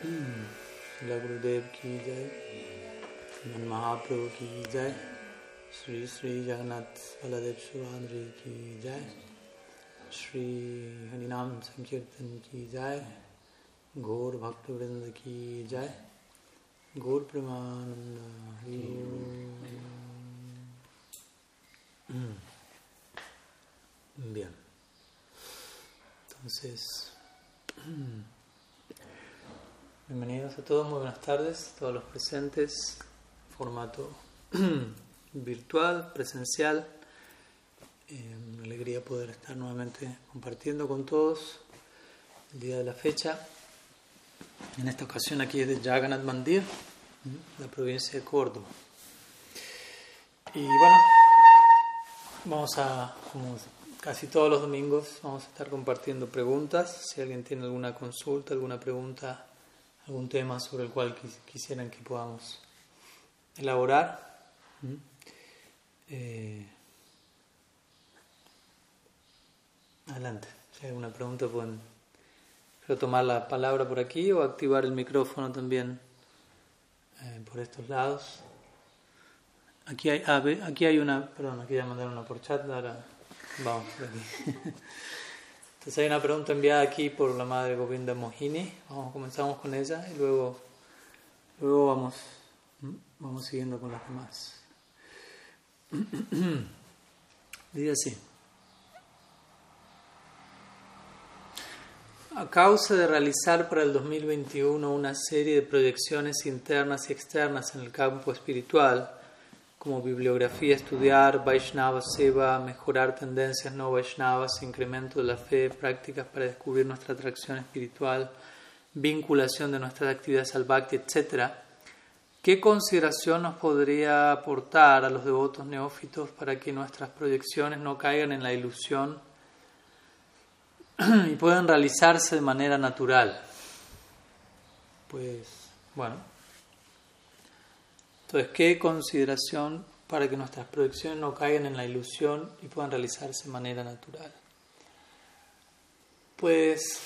शिला गुरुदेव की जय। मन महाप्रभु की जय। श्री श्री जगन्नाथ बलदेव सुभाद्री की जय। श्री हरिनाम संकीर्तन की जय। घोर भक्त वृंद की जय। घोर Premanand. Entonces, bienvenidos a todos, muy buenas tardes, todos los presentes, formato virtual, presencial. Eh, alegría poder estar nuevamente compartiendo con todos el día de la fecha. En esta ocasión aquí es de Jagannath Mandir, la provincia de Córdoba. Y bueno, vamos a, como casi todos los domingos, vamos a estar compartiendo preguntas. Si alguien tiene alguna consulta, alguna pregunta, algún tema sobre el cual quisieran que podamos elaborar. Eh, adelante, si hay alguna pregunta pueden tomar la palabra por aquí o activar el micrófono también eh, por estos lados. Aquí hay, ah, aquí hay una, perdón, aquí ya mandaron una por chat, ahora vamos por aquí. Entonces hay una pregunta enviada aquí por la madre Govinda Mohini, vamos, comenzamos con ella y luego, luego vamos, vamos siguiendo con las demás. Dice así. A causa de realizar para el 2021 una serie de proyecciones internas y externas en el campo espiritual, como bibliografía, estudiar Vaishnava Seva, mejorar tendencias no Vaishnavas, incremento de la fe, prácticas para descubrir nuestra atracción espiritual, vinculación de nuestras actividades al Bhakti, etc., ¿qué consideración nos podría aportar a los devotos neófitos para que nuestras proyecciones no caigan en la ilusión y puedan realizarse de manera natural? Pues, bueno, entonces, ¿qué consideración para que nuestras proyecciones no caigan en la ilusión y puedan realizarse de manera natural? Pues,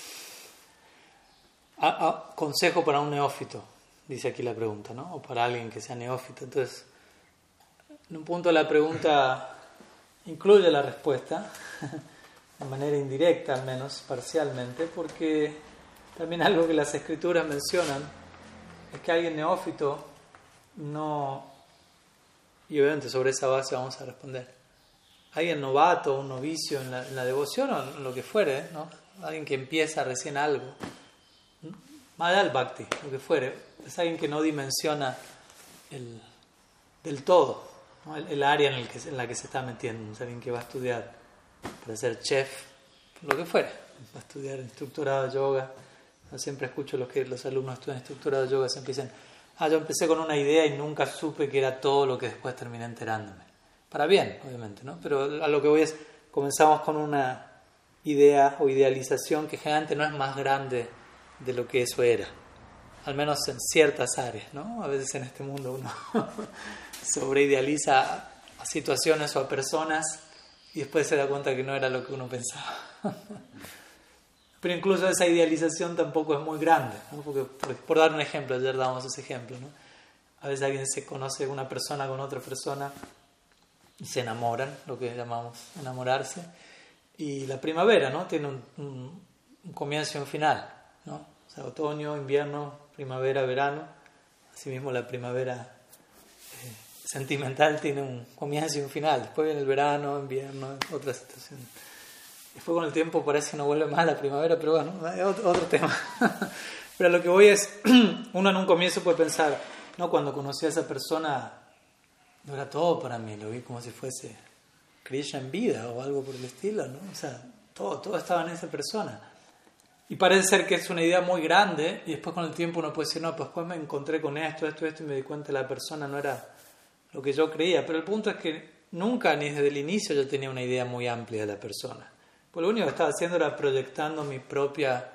consejo para un neófito, dice aquí la pregunta, ¿no? O para alguien que sea neófito. Entonces, en un punto la pregunta incluye la respuesta, de manera indirecta al menos, parcialmente, porque también algo que las escrituras mencionan es que alguien neófito no, y obviamente sobre esa base vamos a responder. Alguien novato, un novicio en la, devoción o en lo que fuere, ¿no? alguien que empieza recién algo, del bhakti, lo que fuere, es alguien que no dimensiona el, del todo el, área en, el que, en la que se está metiendo, es alguien que va a estudiar para ser chef, lo que fuere, va a estudiar instructorado de yoga. Yo siempre escucho los que los alumnos estudian instructorado de yoga, siempre dicen, Ah, yo empecé con una idea y nunca supe que era todo lo que después terminé enterándome. Para bien, obviamente, ¿no? Pero a lo que voy es, comenzamos con una idea o idealización que generalmente no es más grande de lo que eso era. Al menos en ciertas áreas, ¿no? A veces en este mundo uno sobreidealiza a situaciones o a personas y después se da cuenta que no era lo que uno pensaba. Pero incluso esa idealización tampoco es muy grande, Porque, por, dar un ejemplo, ayer dábamos ese ejemplo, ¿no? A veces alguien se conoce una persona con otra persona y se enamoran, lo que llamamos enamorarse. Y la primavera, ¿no? Tiene un, comienzo y un final, ¿no? O otoño, invierno, primavera, verano. Asimismo, la primavera eh, sentimental tiene un comienzo y un final. Después viene el verano, invierno, otra situación. Después con el tiempo parece que no vuelve más la primavera, pero bueno, es otro, tema. pero lo que voy es, uno en un comienzo puede pensar, no, cuando conocí a esa persona, no era todo para mí, lo vi como si fuese Krishna en vida o algo por el estilo, ¿no? O sea, todo, todo estaba en esa persona. Y parece ser que es una idea muy grande y después con el tiempo uno puede decir, no, pues después me encontré con esto, esto, esto y me di cuenta que la persona no era lo que yo creía. Pero el punto es que nunca, ni desde el inicio, yo tenía una idea muy amplia de la persona. Pues lo único que estaba haciendo era proyectando mi propia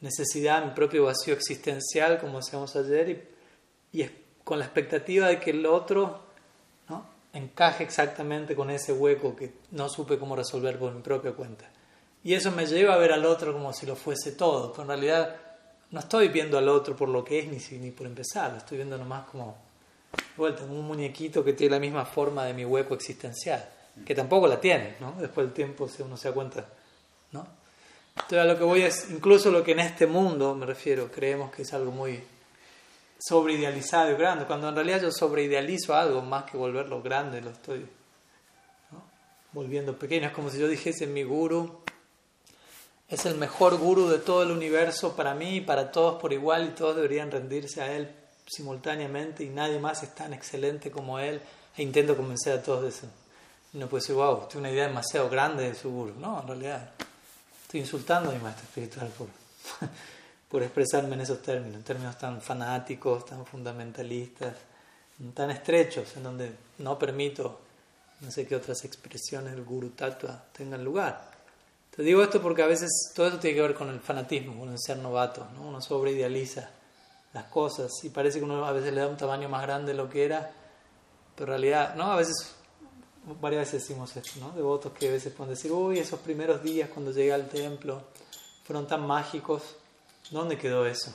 necesidad, mi propio vacío existencial, como decíamos ayer, y, y con la expectativa de que el otro ¿no? encaje exactamente con ese hueco que no supe cómo resolver por mi propia cuenta. Y eso me lleva a ver al otro como si lo fuese todo, pero en realidad no estoy viendo al otro por lo que es ni, ni por empezar, lo estoy viendo nomás como, vuelta, un muñequito que tiene la misma forma de mi hueco existencial, que tampoco la tiene, ¿no? Después del tiempo uno se da cuenta, ¿no? Entonces a lo que voy es, incluso lo que en este mundo, me refiero, creemos que es algo muy sobreidealizado y grande, cuando en realidad yo sobreidealizo algo más que volverlo grande, lo estoy volviendo pequeño. Es como si yo dijese, mi guru es el mejor guru de todo el universo para mí y para todos por igual y todos deberían rendirse a él simultáneamente y nadie más es tan excelente como él e intento convencer a todos de eso. Uno puede decir, wow, tengo una idea demasiado grande de su guru. No, en realidad estoy insultando a mi maestro espiritual por, por expresarme en esos términos, en términos tan fanáticos, tan fundamentalistas, tan estrechos, en donde no permito no sé qué otras expresiones del guru tattva tengan lugar. Te digo esto porque a veces todo eso tiene que ver con el fanatismo, con el ser novato, ¿no? uno sobreidealiza las cosas y parece que uno a veces le da un tamaño más grande de lo que era, pero en realidad, ¿no? A veces, varias veces decimos esto, ¿no? Devotos que a veces pueden decir, uy, esos primeros días cuando llegué al templo fueron tan mágicos, ¿dónde quedó eso?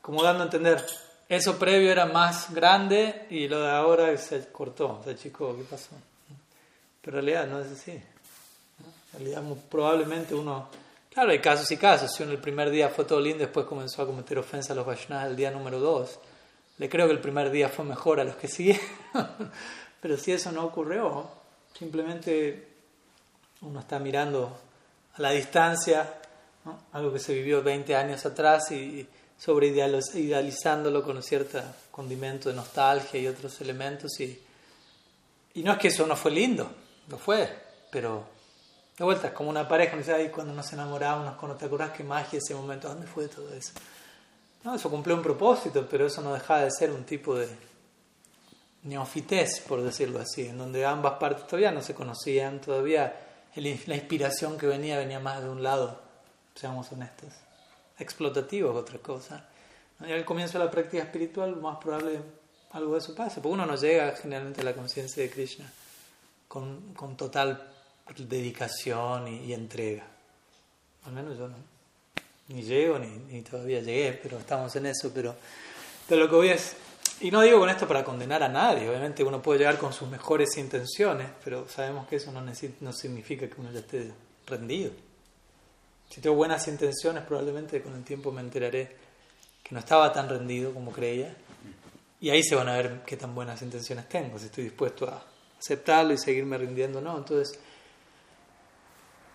Como dando a entender, eso previo era más grande y lo de ahora se cortó, se achicó, ¿qué pasó? Pero en realidad no es así. En realidad probablemente uno... Claro, hay casos y casos. Si uno el primer día fue todo lindo, después comenzó a cometer ofensa a los Vaishnavas el día número dos, le creo que el primer día fue mejor a los que siguieron. Pero si eso no ocurrió, simplemente uno está mirando a la distancia algo que se vivió 20 años atrás y, sobre idealizándolo con cierto condimento de nostalgia y otros elementos. Y, y no es que eso no fue lindo, lo fue, pero de vuelta es como una pareja, ay, cuando nos enamorábamos, cuando te acuerdas qué magia ese momento, ¿dónde fue todo eso? No, eso cumplió un propósito, pero eso no dejaba de ser un tipo de neofités, por decirlo así, en donde ambas partes todavía no se conocían, todavía la inspiración que venía venía más de un lado, seamos honestos explotativo que otra cosa. Y al comienzo de la práctica espiritual, más probable algo de eso pase, porque uno no llega generalmente a la conciencia de Krishna con, con total dedicación y, entrega. Al menos yo no. Ni llego, ni, ni, todavía llegué, pero estamos en eso. Pero, pero lo que voy es, y no digo con esto para condenar a nadie, obviamente uno puede llegar con sus mejores intenciones, pero sabemos que eso no, no significa que uno ya esté rendido. Si tengo buenas intenciones, probablemente con el tiempo me enteraré que no estaba tan rendido como creía. Y ahí se van a ver qué tan buenas intenciones tengo, si estoy dispuesto a aceptarlo y seguirme rindiendo o no. Entonces,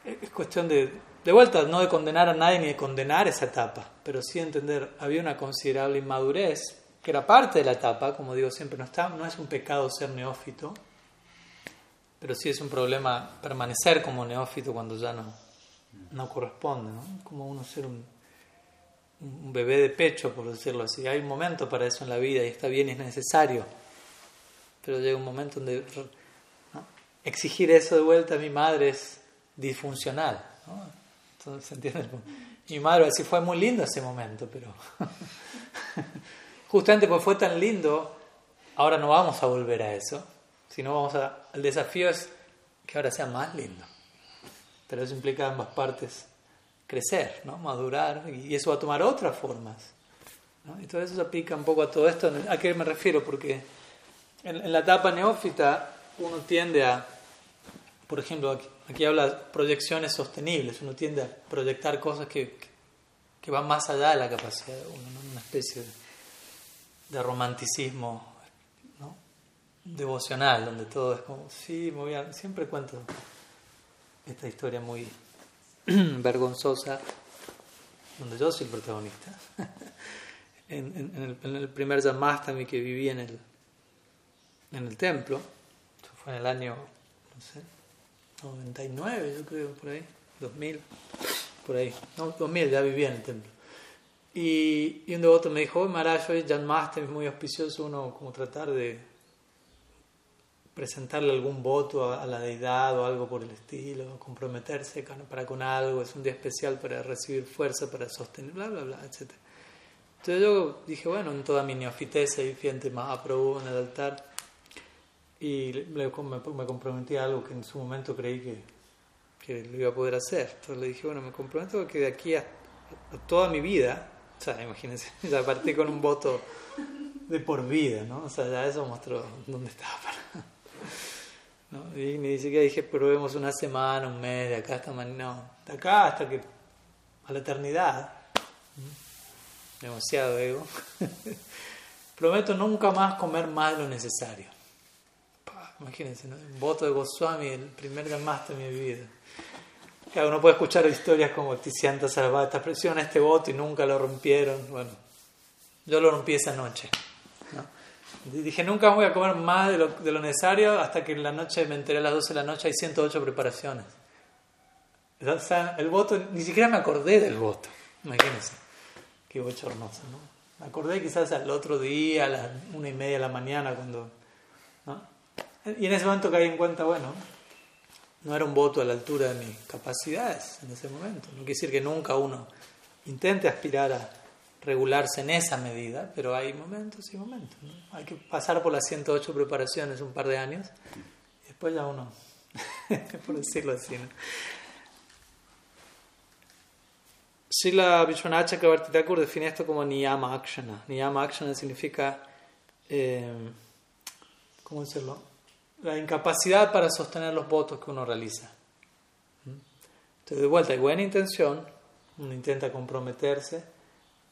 es cuestión de, de vuelta, no de condenar a nadie ni de condenar esa etapa, pero sí entender, había una considerable inmadurez, que era parte de la etapa, como digo siempre, no, está, no es un pecado ser neófito, pero sí es un problema permanecer como neófito cuando ya no, no corresponde, ¿no? Como uno ser un, bebé de pecho, por decirlo así. Hay un momento para eso en la vida y está bien y es necesario, pero llega un momento donde exigir eso de vuelta a mi madre es disfuncional. ¿no? Entonces, ¿se entiende? Mi madre así fue muy lindo ese momento, pero justamente porque fue tan lindo, ahora no vamos a volver a eso, sino vamos a, el desafío es que ahora sea más lindo pero eso implica ambas partes crecer, ¿no? madurar, y eso va a tomar otras formas. ¿no? Y todo eso aplica un poco a todo esto. ¿A qué me refiero? Porque en, la etapa neófita uno tiende a, por ejemplo, aquí, habla de proyecciones sostenibles, uno tiende a proyectar cosas que, que, van más allá de la capacidad de uno, una especie de, romanticismo ¿no? devocional, donde todo es como, sí, me voy a, siempre cuento esta historia muy vergonzosa, donde yo soy el protagonista. en, el, primer Yamastami que viví en el, en el templo, eso fue en el año, no sé, 99, yo creo, por ahí, 2000, por ahí, no, 2000 ya vivía en el templo. Y, y un devoto me dijo, Maharaj, hoy Janmashtami es muy auspicioso uno como tratar de presentarle algún voto a, la deidad o algo por el estilo, comprometerse para con algo, es un día especial para recibir fuerza, para sostener, bla, bla, bla, etc. Entonces yo dije, bueno, en toda mi neofiteza y fiente más aprobó en el altar y me, me, comprometí a algo que en su momento creí que, que lo iba a poder hacer. Entonces le dije, bueno, me comprometo que de aquí a, toda mi vida, o sea, imagínense, ya partí con un voto de por vida, ¿no? O sea, ya eso mostró dónde estaba para... ¿no? Y ni siquiera dije, probemos una semana, un mes, de acá hasta mañana, no, de acá hasta que a la eternidad. Demasiado ego. Prometo nunca más comer más de lo necesario. Imagínense, ¿no? un voto de Goswami, el primer Dhamasta de mi vida. Uno puede escuchar historias como Tizianta Sarvata, presión este voto y nunca lo rompieron. Bueno, yo lo rompí esa noche. Dije, nunca voy a comer más de lo, de lo, necesario hasta que en la noche me enteré a las 12 de la noche hay 108 preparaciones. O sea, el voto, ni siquiera me acordé del voto. Imagínense, qué bochornoso, ¿no? Me acordé quizás al otro día, a las una y media de la mañana, cuando... ¿no? Y en ese momento caí en cuenta, bueno, no era un voto a la altura de mis capacidades en ese momento. No quiere decir que nunca uno intente aspirar a regularse en esa medida, pero hay momentos y momentos. Hay que pasar por las 108 preparaciones un par de años y después ya uno, por decirlo así. ¿no? Sila Vishwanath Chakrabarti define esto como Niyama Akshana. Niyama Akshana significa, eh, ¿cómo decirlo? La incapacidad para sostener los votos que uno realiza. Entonces, de vuelta, hay buena intención, uno intenta comprometerse,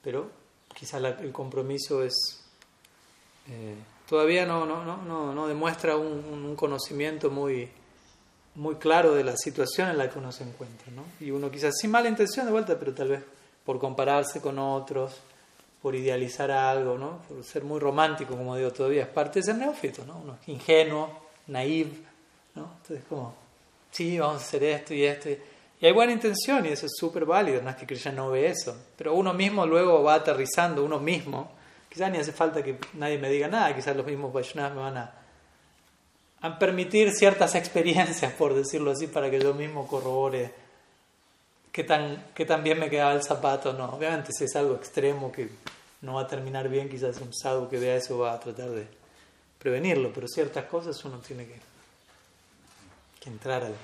pero quizá el compromiso es eh, todavía no, no, no, no, demuestra un, conocimiento muy, muy claro de la situación en la que uno se encuentra. ¿no? Y uno quizás sin mala intención de vuelta, pero tal vez por compararse con otros, por idealizar algo, ¿no? por ser muy romántico, como digo todavía, es parte de ser neófito, ¿no? uno es ingenuo, naive, ¿no? entonces como, sí, vamos a hacer esto y esto. Y hay buena intención y eso es súper válido, no es que Krishna no ve eso, pero uno mismo luego va aterrizando, uno mismo, quizás ni hace falta que nadie me diga nada, quizás los mismos Vaishnavas me van a, a permitir ciertas experiencias, por decirlo así, para que yo mismo corrobore qué tan, qué tan bien me quedaba el zapato no. Obviamente si es algo extremo que no va a terminar bien, quizás un sadhu que vea eso va a tratar de prevenirlo, pero ciertas cosas uno tiene que, que entrar al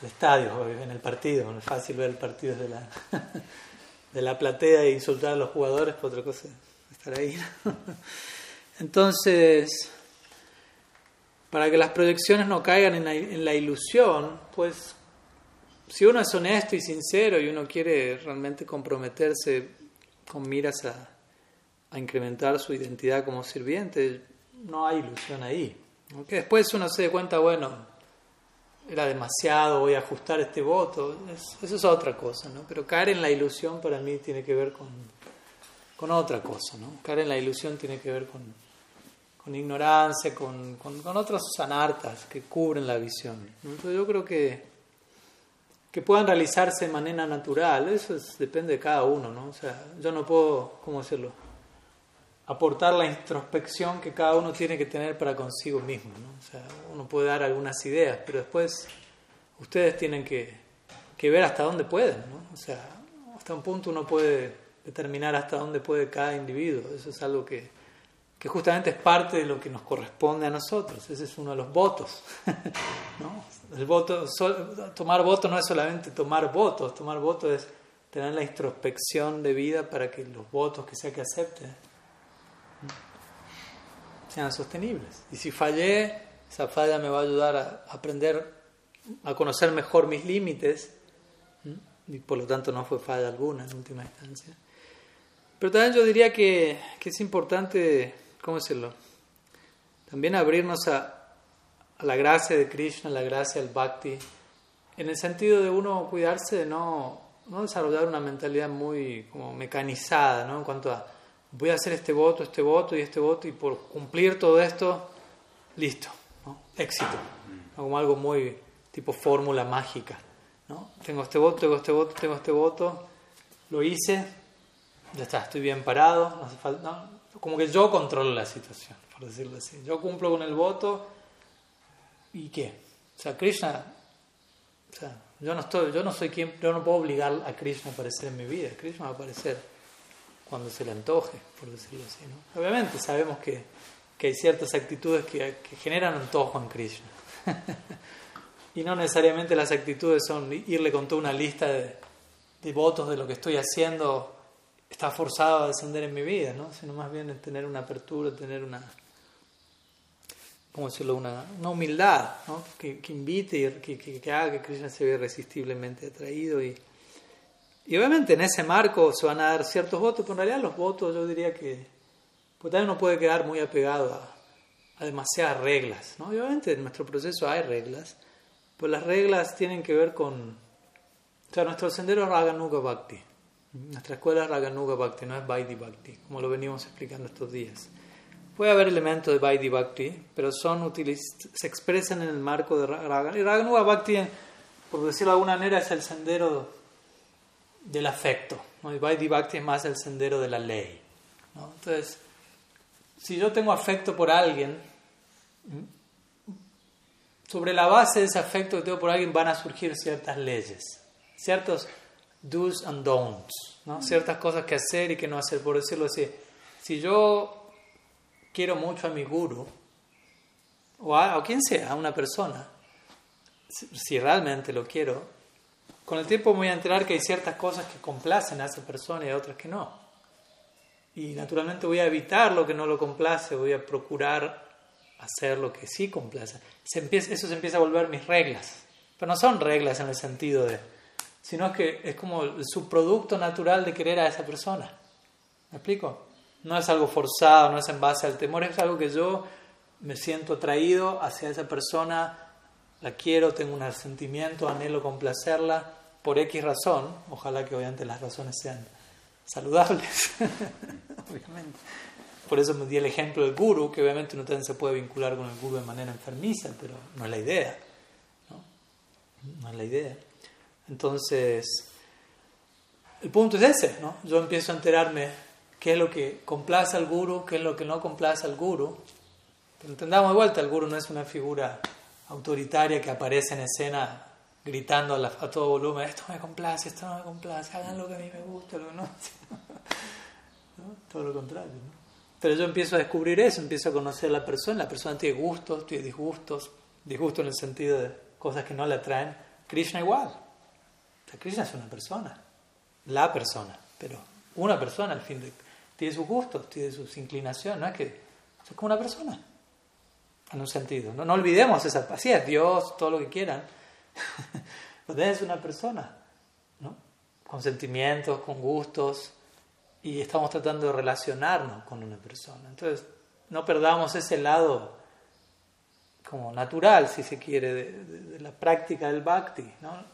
al estadio, en el partido. No es fácil ver el partido de la, de la platea e insultar a los jugadores, por otra cosa estar ahí. Entonces, para que las proyecciones no caigan en la, en la ilusión, pues si uno es honesto y sincero y uno quiere realmente comprometerse con miras a, a incrementar su identidad como sirviente, no hay ilusión ahí. Aunque después uno se dé cuenta, bueno, era demasiado, voy a ajustar este voto, eso es otra cosa, ¿no? Pero caer en la ilusión para mí tiene que ver con, con otra cosa, ¿no? Caer en la ilusión tiene que ver con, con ignorancia, con, con, con, otras anartas que cubren la visión. Entonces yo creo que, que puedan realizarse de manera natural, eso depende de cada uno, ¿no? O sea, yo no puedo, ¿cómo decirlo? Aportar la introspección que cada uno tiene que tener para consigo mismo. ¿no? O sea, uno puede dar algunas ideas, pero después ustedes tienen que, que, ver hasta dónde pueden. ¿no? O sea, hasta un punto uno puede determinar hasta dónde puede cada individuo. Eso es algo que, que justamente es parte de lo que nos corresponde a nosotros. Ese es uno de los votos. ¿no? El voto, tomar voto no es solamente tomar votos, tomar votos es tener la introspección de vida para que los votos que sea que acepte sean sostenibles. Y si fallé, esa falla me va a ayudar a aprender a conocer mejor mis límites y por lo tanto no fue falla alguna en última instancia. Pero también yo diría que, que es importante, ¿cómo decirlo? También abrirnos a, a, la gracia de Krishna, la gracia del Bhakti, en el sentido de uno cuidarse de no, no desarrollar una mentalidad muy como mecanizada, ¿no? En cuanto a voy a hacer este voto, este voto y este voto y por cumplir todo esto, listo, ¿no? éxito, como algo muy tipo fórmula mágica. ¿no? Tengo este voto, tengo este voto, tengo este voto, lo hice, ya está, estoy bien parado, no hace falta, no, como que yo controlo la situación, por decirlo así. Yo cumplo con el voto y qué. O sea, Krishna, o sea, yo no estoy, yo no soy quien, yo no puedo obligar a Krishna a aparecer en mi vida. Krishna va a aparecer cuando se le antoje, por decirlo así. ¿no? Obviamente sabemos que, que, hay ciertas actitudes que, que generan antojo en Krishna. y no necesariamente las actitudes son irle con toda una lista de, votos de lo que estoy haciendo está forzado a descender en mi vida, ¿no? sino más bien tener una apertura, tener una, ¿cómo decirlo? Una, una humildad ¿no? que, que, invite y que, que, haga que Krishna se vea irresistiblemente atraído. Y, y obviamente en ese marco se van a dar ciertos votos, pero en realidad los votos yo diría que pues también uno puede quedar muy apegado a, a demasiadas reglas. ¿no? Y obviamente en nuestro proceso hay reglas, pues las reglas tienen que ver con... O sea, nuestro sendero es Raganuga Bhakti. Nuestra escuela es Raganuga Bhakti, no es Vaidhi Bhakti, como lo venimos explicando estos días. Puede haber elementos de Vaidhi Bhakti, pero son se expresan en el marco de Raganuga. Y Raganuga Bhakti, por decirlo de alguna manera, es el sendero del afecto. ¿no? Y Vaidhi Bhakti es más el sendero de la ley. ¿no? Entonces, si yo tengo afecto por alguien, sobre la base de ese afecto que tengo por alguien van a surgir ciertas leyes, ciertos do's and don'ts, ¿no? ciertas cosas que hacer y que no hacer, por decirlo así. Si yo quiero mucho a mi guru, o a, quien sea, a una persona, si, realmente lo quiero, con el tiempo voy a enterar que hay ciertas cosas que complacen a esa persona y otras que no. Y naturalmente voy a evitar lo que no lo complace, voy a procurar hacer lo que sí complace. Eso se empieza a volver mis reglas. Pero no son reglas en el sentido de, sino que es como el subproducto natural de querer a esa persona. ¿Me explico? No es algo forzado, no es en base al temor, es algo que yo me siento atraído hacia esa persona, la quiero, tengo un sentimiento, anhelo complacerla por X razón, ojalá que obviamente las razones sean saludables, obviamente. Por eso me di el ejemplo del guru, que obviamente uno también se puede vincular con el guru de manera enfermiza, pero no es la idea. No, no es la idea. Entonces, el punto es ese, ¿no? Yo empiezo a enterarme qué es lo que complace al guru, qué es lo que no complace al guru. Pero entendamos de vuelta, el guru no es una figura autoritaria que aparece en escena gritando a, todo volumen, esto me complace, esto no me complace, hagan lo que a mí me gusta, lo que no. Todo lo contrario. Pero yo empiezo a descubrir eso, empiezo a conocer a la persona, la persona tiene gustos, tiene disgustos, disgustos en el sentido de cosas que no le atraen. Krishna igual. O sea, Krishna es una persona, la persona, pero una persona al fin de, tiene sus gustos, tiene sus inclinaciones, no es que es como una persona, en un sentido. No, no olvidemos esa, es Dios, todo lo que quieran, Usted es una persona, ¿no? Con sentimientos, con gustos, y estamos tratando de relacionarnos con una persona. Entonces, no perdamos ese lado como natural, si se quiere, de, la práctica del bhakti. ¿no?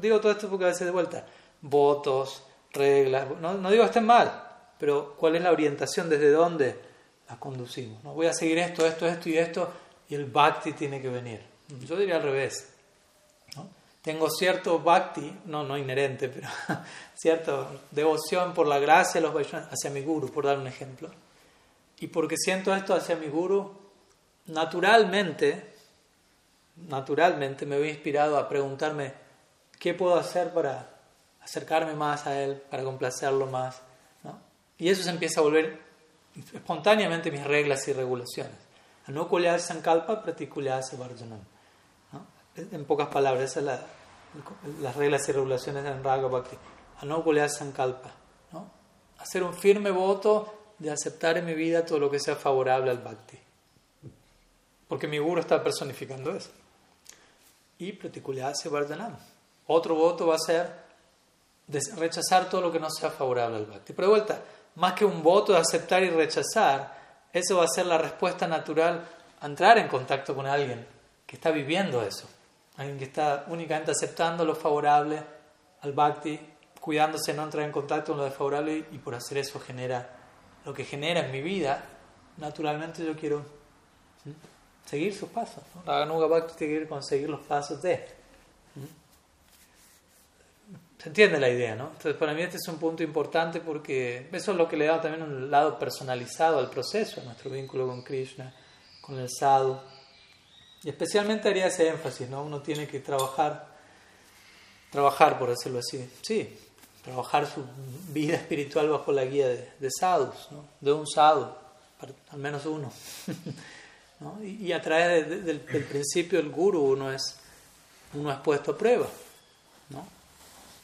digo todo esto porque a veces de vuelta, votos, reglas, no, no digo que estén mal, pero cuál es la orientación, desde dónde las conducimos. ¿no? Voy a seguir esto, esto, esto y esto, y el bhakti tiene que venir. Yo diría al revés tengo cierto bhakti, no, no inherente, pero cierta devoción por la gracia de los Vaishnavas hacia mi guru, por dar un ejemplo. Y porque siento esto hacia mi guru, naturalmente, naturalmente me veo inspirado a preguntarme qué puedo hacer para acercarme más a él, para complacerlo más. Y eso se empieza a volver espontáneamente mis reglas y regulaciones. Anukulya sankalpa pratikulya varjanam en pocas palabras, esas son las reglas y regulaciones en Raga Bhakti. Anukulya Sankalpa. ¿no? Hacer un firme voto de aceptar en mi vida todo lo que sea favorable al Bhakti. Porque mi guru está personificando eso. Y Pratikulya Vardhanam. Otro voto va a ser rechazar todo lo que no sea favorable al Bhakti. Pero de vuelta, más que un voto de aceptar y rechazar, eso va a ser la respuesta natural a entrar en contacto con alguien que está viviendo eso. Alguien que está únicamente aceptando lo favorable al bhakti, cuidándose no entrar en contacto con lo desfavorable y por hacer eso genera lo que genera en mi vida. Naturalmente yo quiero seguir sus pasos. La Ganuga Bhakti tiene que ir con seguir los pasos de. ¿Se entiende la idea, no? Entonces, para mí este es un punto importante porque eso es lo que le da también un lado personalizado al proceso, a nuestro vínculo con Krishna, con el sadhu. Y especialmente haría ese énfasis, ¿no? Uno tiene que trabajar, trabajar por decirlo así, sí, trabajar su vida espiritual bajo la guía de, sadhus, ¿no? De un sadhu, al menos uno. ¿no? y, a través del, principio del guru uno es, uno es puesto a prueba, ¿no?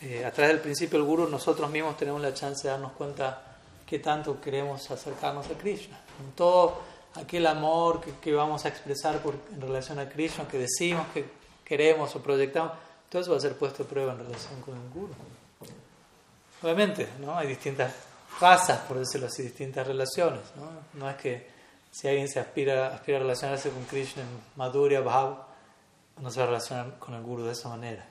Eh, a través del principio del Guru nosotros mismos tenemos la chance de darnos cuenta qué tanto queremos acercarnos a Krishna. En todo aquel amor que, vamos a expresar por, en relación a Krishna, que decimos que queremos o proyectamos, todo eso va a ser puesto a prueba en relación con el Guru. Obviamente, ¿no? hay distintas razas, por decirlo así, distintas relaciones. ¿no? no es que si alguien se aspira, aspira a relacionarse con Krishna en Madhurya Bhav, no se va a relacionar con el Guru de esa manera.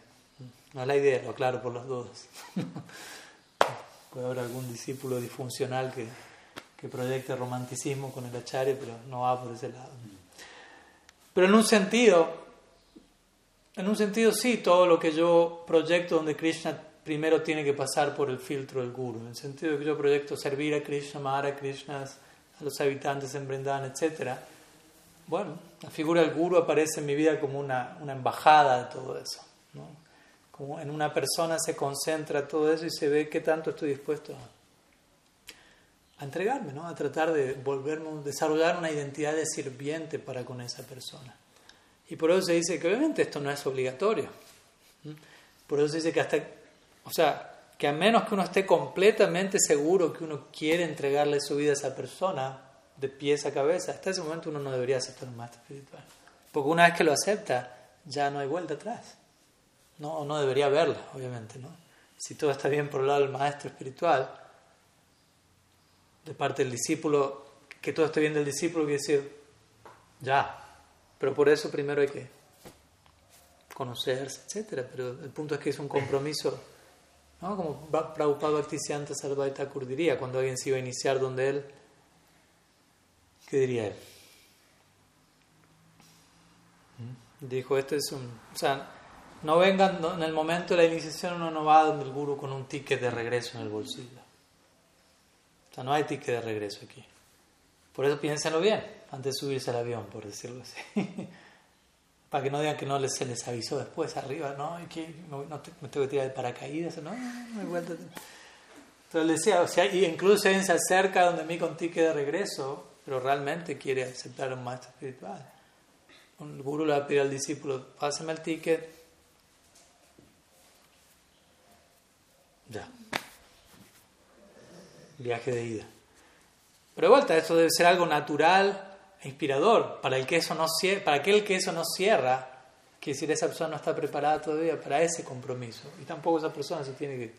No es la idea, lo aclaro por las dudas. Puede haber algún discípulo disfuncional que, que proyecte romanticismo con el acharya, pero no va por ese lado. Pero en un sentido, en un sentido sí, todo lo que yo proyecto donde Krishna primero tiene que pasar por el filtro del Guru. En el sentido de que yo proyecto servir a Krishna, amar a Krishna, a los habitantes en Vrindavan, etc. Bueno, la figura del Guru aparece en mi vida como una, una embajada de todo eso. En una persona se concentra todo eso y se ve qué tanto estoy dispuesto a, a entregarme, ¿no? a tratar de volverme, desarrollar una identidad de sirviente para con esa persona. Y por eso se dice que obviamente esto no es obligatorio. Por eso se dice que hasta, o sea, que a menos que uno esté completamente seguro que uno quiere entregarle su vida a esa persona, de pies a cabeza, hasta ese momento uno no debería aceptar un maestro espiritual. Porque una vez que lo acepta, ya no hay vuelta atrás. No, no debería haberla, obviamente. ¿no? Si todo está bien por el lado del maestro espiritual, de parte del discípulo, que todo esté bien del discípulo, quiere decir, ya. Pero por eso primero hay que conocerse, etc. Pero el punto es que es un compromiso ¿no? Como Prabhupada Bhaktisiddhanta Sarvai diría, cuando alguien se iba a iniciar donde él, ¿qué diría él? ¿Mm? Dijo, este es un... O sea, no vengan, en el momento de la iniciación uno no va donde el guru con un ticket de regreso en el bolsillo. O sea, no hay ticket de regreso aquí. Por eso piénsenlo bien, antes de subirse al avión, por decirlo así. para que no digan que no les, se les avisó después arriba, ¿no? Que no, me tengo que tirar de paracaídas, no, no, hay vuelta. Entonces decía, o sea, y incluso alguien se acerca donde mí con ticket de regreso, pero realmente quiere aceptar un maestro espiritual. Un guru le va a pedir al discípulo, pásame el ticket. Ya. Viaje de ida. Pero de vuelta, eso debe ser algo natural inspirador. Para, el que eso no, para aquel que eso no cierra, que decir esa persona no está preparada todavía para ese compromiso. Y tampoco esa persona se tiene que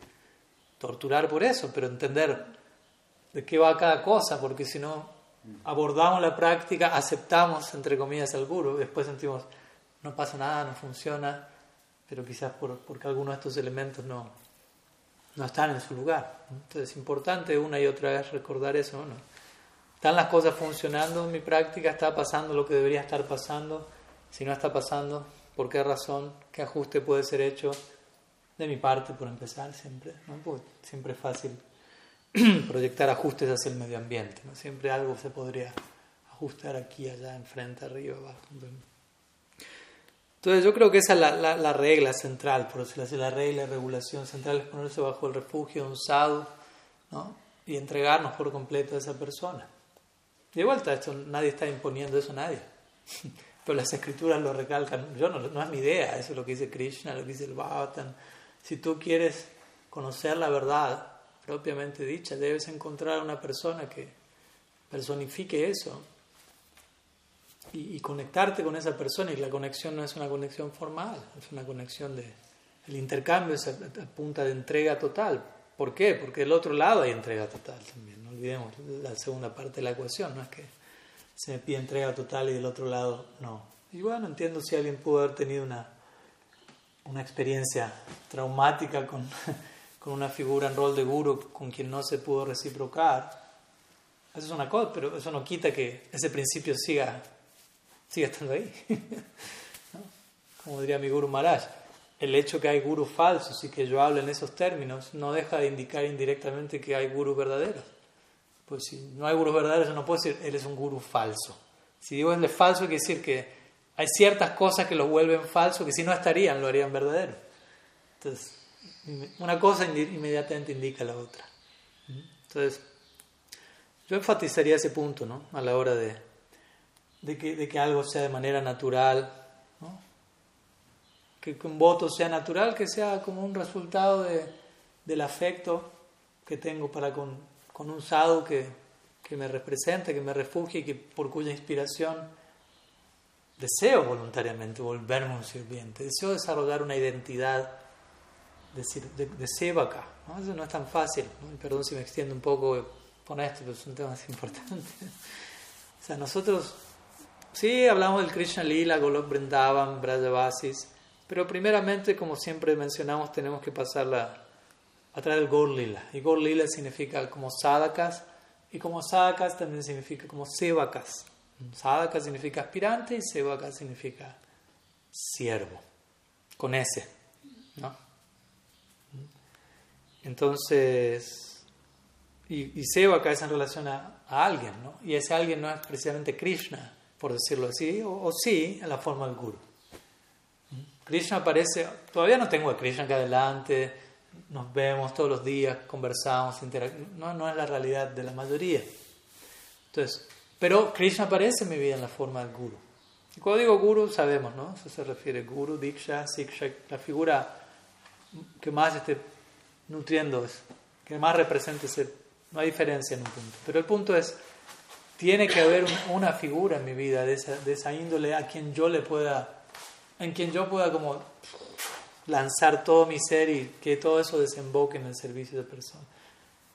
torturar por eso, pero entender de qué va cada cosa, porque si no abordamos la práctica, aceptamos, entre comillas, al guru, después sentimos, no pasa nada, no funciona, pero quizás por, porque algunos de estos elementos no, no están en su lugar. Entonces es importante una y otra vez recordar eso, ¿no? ¿Están las cosas funcionando en mi práctica? ¿Está pasando lo que debería estar pasando? Si no está pasando, ¿por qué razón? ¿Qué ajuste puede ser hecho? De mi parte, por empezar, siempre. siempre es fácil proyectar ajustes hacia el medio ambiente. ¿no? Siempre algo se podría ajustar aquí, allá, enfrente, arriba, abajo. Entonces yo creo que esa es la, la, regla central, por decirlo así, la regla de regulación central es ponerse bajo el refugio de un sadhu ¿no? y entregarnos por completo a esa persona. De vuelta, esto nadie está imponiendo eso a nadie. Pero las escrituras lo recalcan. Yo no, no es mi idea, eso es lo que dice Krishna, lo que dice el Bhagavatam. Si tú quieres conocer la verdad propiamente dicha, debes encontrar una persona que personifique eso y, conectarte con esa persona. Y la conexión no es una conexión formal, es una conexión de. El intercambio es a punta de entrega total. ¿Por qué? Porque del otro lado hay entrega total también. No olvidemos la segunda parte de la ecuación. No es que se me pide entrega total y del otro lado no. Y bueno, entiendo si alguien pudo haber tenido una, una experiencia traumática con, con una figura en rol de guru con quien no se pudo reciprocar. Eso es una cosa, pero eso no quita que ese principio siga, siga estando ahí. Como diría mi guru Maharaj el hecho que hay gurus falsos y que yo hable en esos términos no deja de indicar indirectamente que hay gurus verdaderos. Pues si no hay gurus verdaderos, yo no puedo decir, él es un guru falso. Si digo él es falso, quiere decir que hay ciertas cosas que lo vuelven falso que si no estarían, lo harían verdadero. Entonces, una cosa inmediatamente indica la otra. Entonces, yo enfatizaría ese punto, ¿no? A la hora de, de, que, de que algo sea de manera natural, que, un voto sea natural, que sea como un resultado de, del afecto que tengo para con, con un sadhu que, que me representa, que me refugie que, por cuya inspiración deseo voluntariamente volverme un sirviente, deseo desarrollar una identidad de, de, de sevaka. ¿no? Eso no es tan fácil, perdón si me extiendo un poco con esto, pero son temas importantes. o sea, nosotros sí hablamos del Krishna Lila, Golok Vrindavan, Brajavasis, pero primeramente, como siempre mencionamos, tenemos que pasarla a través del Gaur Lila. Y Gaur Lila significa como sadakas, y como sadakas también significa como sevakas. Sadaka significa aspirante y sevaka significa siervo, con ese, ¿no? Entonces, y, y sevaka es en relación a, alguien, ¿no? Y ese alguien no es precisamente Krishna, por decirlo así, o, o sí, en la forma del guru. Krishna aparece, todavía no tengo a Krishna acá adelante, nos vemos todos los días, conversamos, no, no es la realidad de la mayoría. Entonces, pero Krishna aparece en mi vida en la forma del guru. Y cuando digo guru, sabemos, ¿no? Eso se refiere guru, diksha, siksha, la figura que más esté nutriendo, que más represente ese, no hay diferencia en un punto. Pero el punto es, tiene que haber una figura en mi vida de esa, de esa índole a quien yo le pueda en quien yo pueda como lanzar todo mi ser y que todo eso desemboque en el servicio de personas.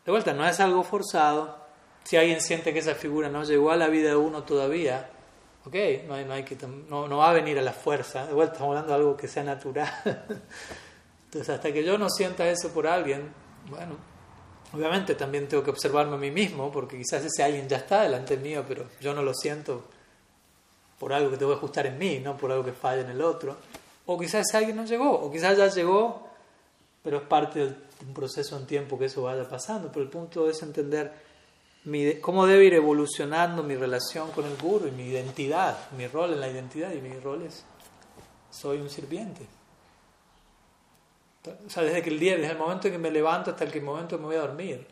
De vuelta, no es algo forzado. Si alguien siente que esa figura no llegó a la vida de uno todavía, ok, no, no, hay que, no, no va a venir a la fuerza. De vuelta, estamos hablando de algo que sea natural. Entonces, hasta que yo no sienta eso por alguien, bueno, obviamente también tengo que observarme a mí mismo, porque quizás ese alguien ya está delante mío, pero yo no lo siento por algo que tengo que ajustar en mí, no por algo que falla en el otro. O quizás alguien no llegó, o quizás ya llegó, pero es parte de un proceso en tiempo que eso vaya pasando. Pero el punto es entender cómo debe ir evolucionando mi relación con el guru y mi identidad, mi rol en la identidad. Y mi rol es, soy un sirviente. O sea, desde que el día, desde el momento en que me levanto hasta el momento en que me voy a dormir.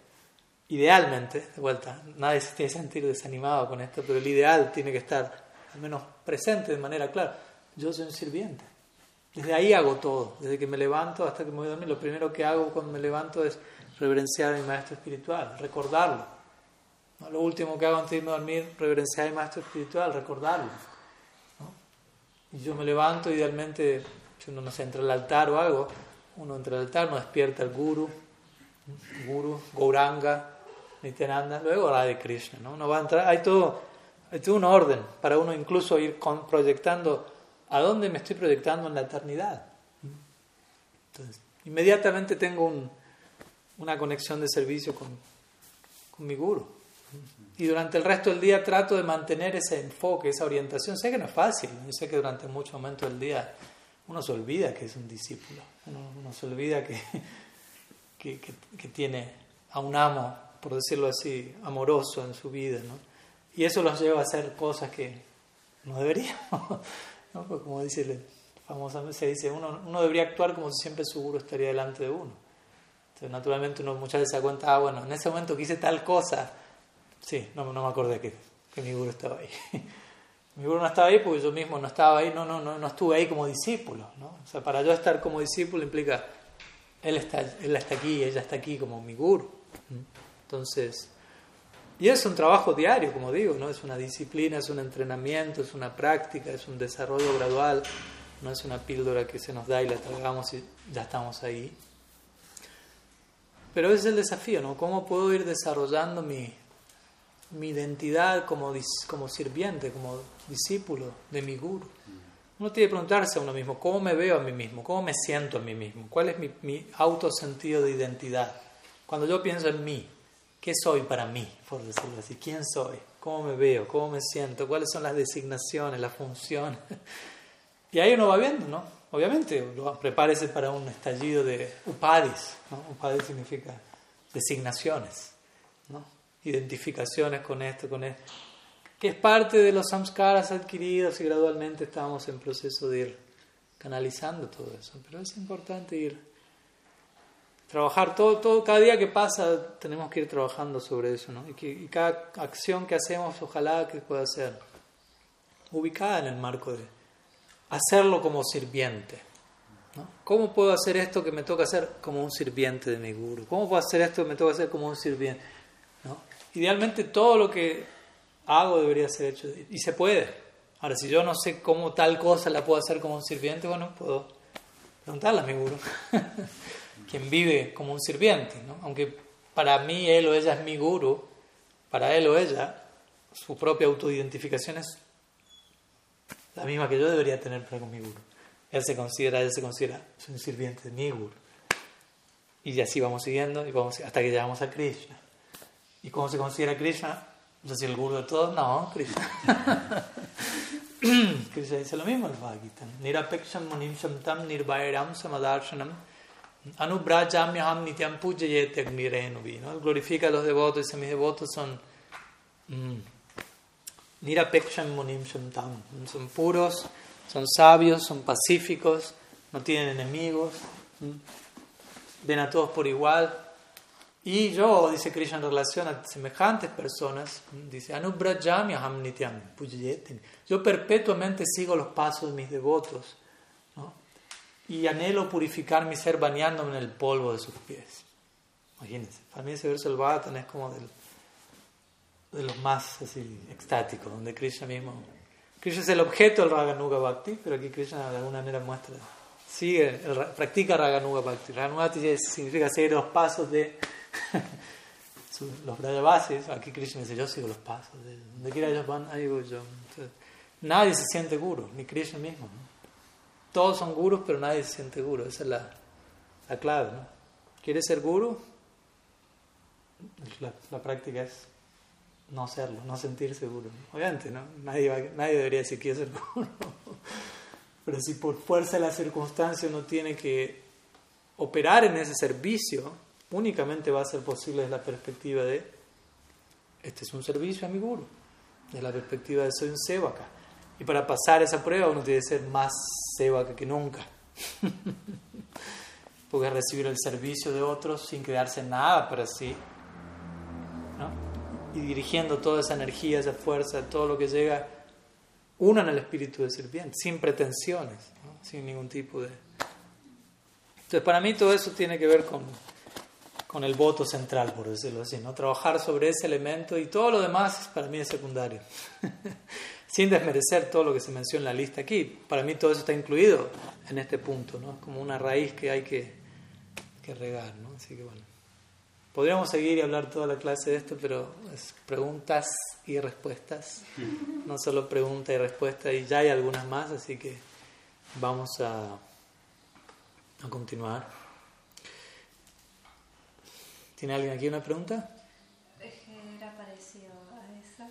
Idealmente, de vuelta, nadie se tiene que sentir desanimado con esto, pero el ideal tiene que estar al menos presente de manera clara. Yo soy un sirviente. Desde ahí hago todo. Desde que me levanto hasta que me voy a dormir, lo primero que hago cuando me levanto es reverenciar a mi maestro espiritual, recordarlo. Lo último que hago antes de irme a dormir, reverenciar a mi maestro espiritual, recordarlo. Y yo me levanto, idealmente, si uno no se entra al altar o algo, uno entra al altar, no despierta al guru, guru, Gauranga, Nityananda, luego la de Krishna. ¿no? Uno va a entrar, hay todo es un orden para uno incluso ir proyectando a dónde me estoy proyectando en la eternidad. Entonces, inmediatamente tengo una conexión de servicio con, con mi guru. Y durante el resto del día trato de mantener ese enfoque, esa orientación. Sé que no es fácil, yo sé que durante muchos momentos del día uno se olvida que es un discípulo, uno, se olvida que, que, tiene a un amo, por decirlo así, amoroso en su vida. ¿no? Y eso los lleva a hacer cosas que no deberíamos. ¿no? Porque como dice famosamente, se dice, uno, uno debería actuar como si siempre su guru estaría delante de uno. Entonces, naturalmente, uno muchas veces se da cuenta, ah, bueno, en ese momento que hice tal cosa, sí, no, no me acordé que, que mi guru estaba ahí. mi guru no estaba ahí porque yo mismo no estaba ahí, no, no, no, no estuve ahí como discípulo. ¿no? O sea, para yo estar como discípulo implica, él está, él está aquí, ella está aquí como mi guru. Entonces, y es un trabajo diario, como digo, ¿no? Es una disciplina, es un entrenamiento, es una práctica, es un desarrollo gradual, no es una píldora que se nos da y la tragamos y ya estamos ahí. Pero ese es el desafío, ¿no? ¿Cómo puedo ir desarrollando mi, mi identidad como, como sirviente, como discípulo de mi guru? Uno tiene que preguntarse a uno mismo, ¿cómo me veo a mí mismo? ¿Cómo me siento a mí mismo? ¿Cuál es mi, mi autosentido de identidad? Cuando yo pienso en mí, ¿Qué soy para mí, por decirlo así? ¿Quién soy? ¿Cómo me veo? ¿Cómo me siento? ¿Cuáles son las designaciones, las funciones? Y ahí uno va viendo, ¿no? Obviamente, prepárese para un estallido de upadis. ¿no? Upadis significa designaciones, ¿no? Identificaciones con esto, con esto. Que es parte de los samskaras adquiridos y gradualmente estamos en proceso de ir canalizando todo eso. Pero es importante ir trabajar todo, todo, cada día que pasa tenemos que ir trabajando sobre eso, ¿no? Y, que, cada acción que hacemos, ojalá que pueda ser ubicada en el marco de hacerlo como sirviente, ¿no? ¿Cómo puedo hacer esto que me toca hacer como un sirviente de mi guru? ¿Cómo puedo hacer esto que me toca hacer como un sirviente? Idealmente todo lo que hago debería ser hecho y se puede. Ahora, si yo no sé cómo tal cosa la puedo hacer como un sirviente, bueno, puedo preguntarle a mi guru, quien vive como un sirviente, ¿no? Aunque para mí él o ella es mi guru, para él o ella, su propia autoidentificación es la misma que yo debería tener para con mi guru. Él se considera, él se considera, un sirviente de mi guru. Y así vamos siguiendo y vamos, hasta que llegamos a Krishna. ¿Y cómo se considera Krishna? Yo soy el guru de todos. No, Krishna. Krishna dice lo mismo el Bhagavad Gita. Nirapeksham munim shamtam nirbhairam samadarshanam anubrajamyaham nityam pujayet agnirenuvi. ¿no? Glorifica a los devotos, dice mis devotos son mm, nirapeksham munim shamtam. Son puros, son sabios, son pacíficos, no tienen enemigos, ven a todos por igual. Y yo, dice Krishna en relación a semejantes personas, dice, Anubrajami aham nityam Yo perpetuamente sigo los pasos de mis devotos y anhelo purificar mi ser bañándome en el polvo de sus pies. Imagínense, para mí ese verso del Bhattan es como de los más así, extáticos, donde Krishna mismo... Krishna es el objeto del Raganuga Bhakti, pero aquí Krishna de alguna manera muestra, sigue, practica Raganuga Bhakti. Raganuga Bhakti significa seguir los pasos de los bases, aquí Krishna dice, yo sigo los pasos, de donde quiera ellos van, ahí voy yo. nadie se siente guru, ni Krishna mismo. Todos son gurus, pero nadie se siente guru, esa es la, la clave. ¿no? ¿Quieres ser guru? La, la, práctica es no serlo, no sentirse guru. Obviamente, ¿no? Nadie, nadie debería decir quiero ser guru. Pero si por fuerza de la circunstancia uno tiene que operar en ese servicio, únicamente va a ser posible desde la perspectiva de, este es un servicio a mi guru, desde la perspectiva de soy un sevaka. Y para pasar esa prueba uno tiene que ser más sevaka que nunca. Porque recibir el servicio de otros sin quedarse nada para sí. Y dirigiendo toda esa energía, esa fuerza, todo lo que llega, uno en el espíritu de serviente, sin pretensiones, sin ningún tipo de... Entonces para mí todo eso tiene que ver con con el voto central, por decirlo así, ¿no? Trabajar sobre ese elemento y todo lo demás para mí es secundario. Sin desmerecer todo lo que se menciona en la lista aquí. Para mí todo eso está incluido en este punto, ¿no? Como una raíz que hay que, que regar, ¿no? Así que bueno. Podríamos seguir y hablar toda la clase de esto, pero es preguntas y respuestas. No solo pregunta y respuesta, y ya hay algunas más, así que vamos a, a continuar. ¿Tiene alguien aquí una pregunta? Era parecido a esa.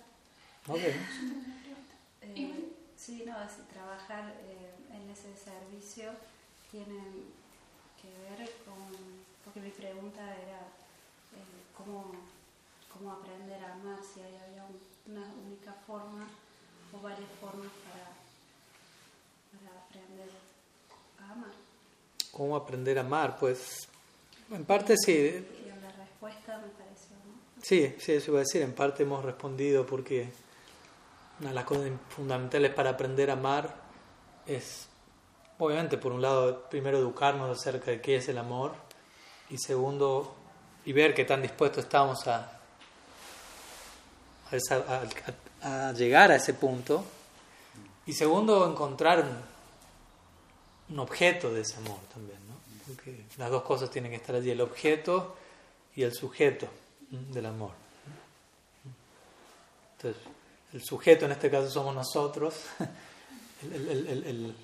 Okay. eh, sí, no, si trabajar eh, en ese servicio tiene que ver con, porque mi pregunta era eh, cómo, cómo, aprender a amar, si hay, había una única forma o varias formas para, para aprender a amar. ¿Cómo aprender a amar? Pues en parte sí Sí, sí, eso iba a decir. En parte hemos respondido porque una de las cosas fundamentales para aprender a amar es, obviamente, por un lado, primero educarnos acerca de qué es el amor y segundo, y ver qué tan dispuestos estamos a, a, llegar a ese punto. Y segundo, encontrar un, un objeto de ese amor también, ¿no? Porque las dos cosas tienen que estar allí, el objeto y el sujeto del amor. Entonces, el sujeto en este caso somos nosotros, el,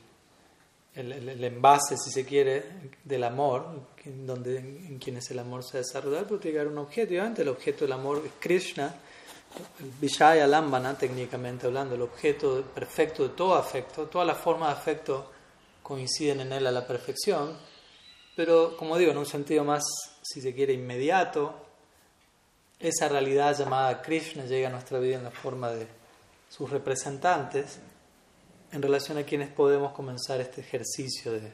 el, envase, si se quiere, del amor, donde, en quienes el amor se desarrolla, pero tiene que un objeto. Y obviamente el objeto del amor es Krishna, el Vishaya Lambana, técnicamente hablando, el objeto perfecto de todo afecto, todas las formas de afecto coinciden en él a la perfección, pero como digo, en un sentido más, si se quiere, inmediato, esa realidad llamada Krishna llega a nuestra vida en la forma de sus representantes en relación a quienes podemos comenzar este ejercicio de,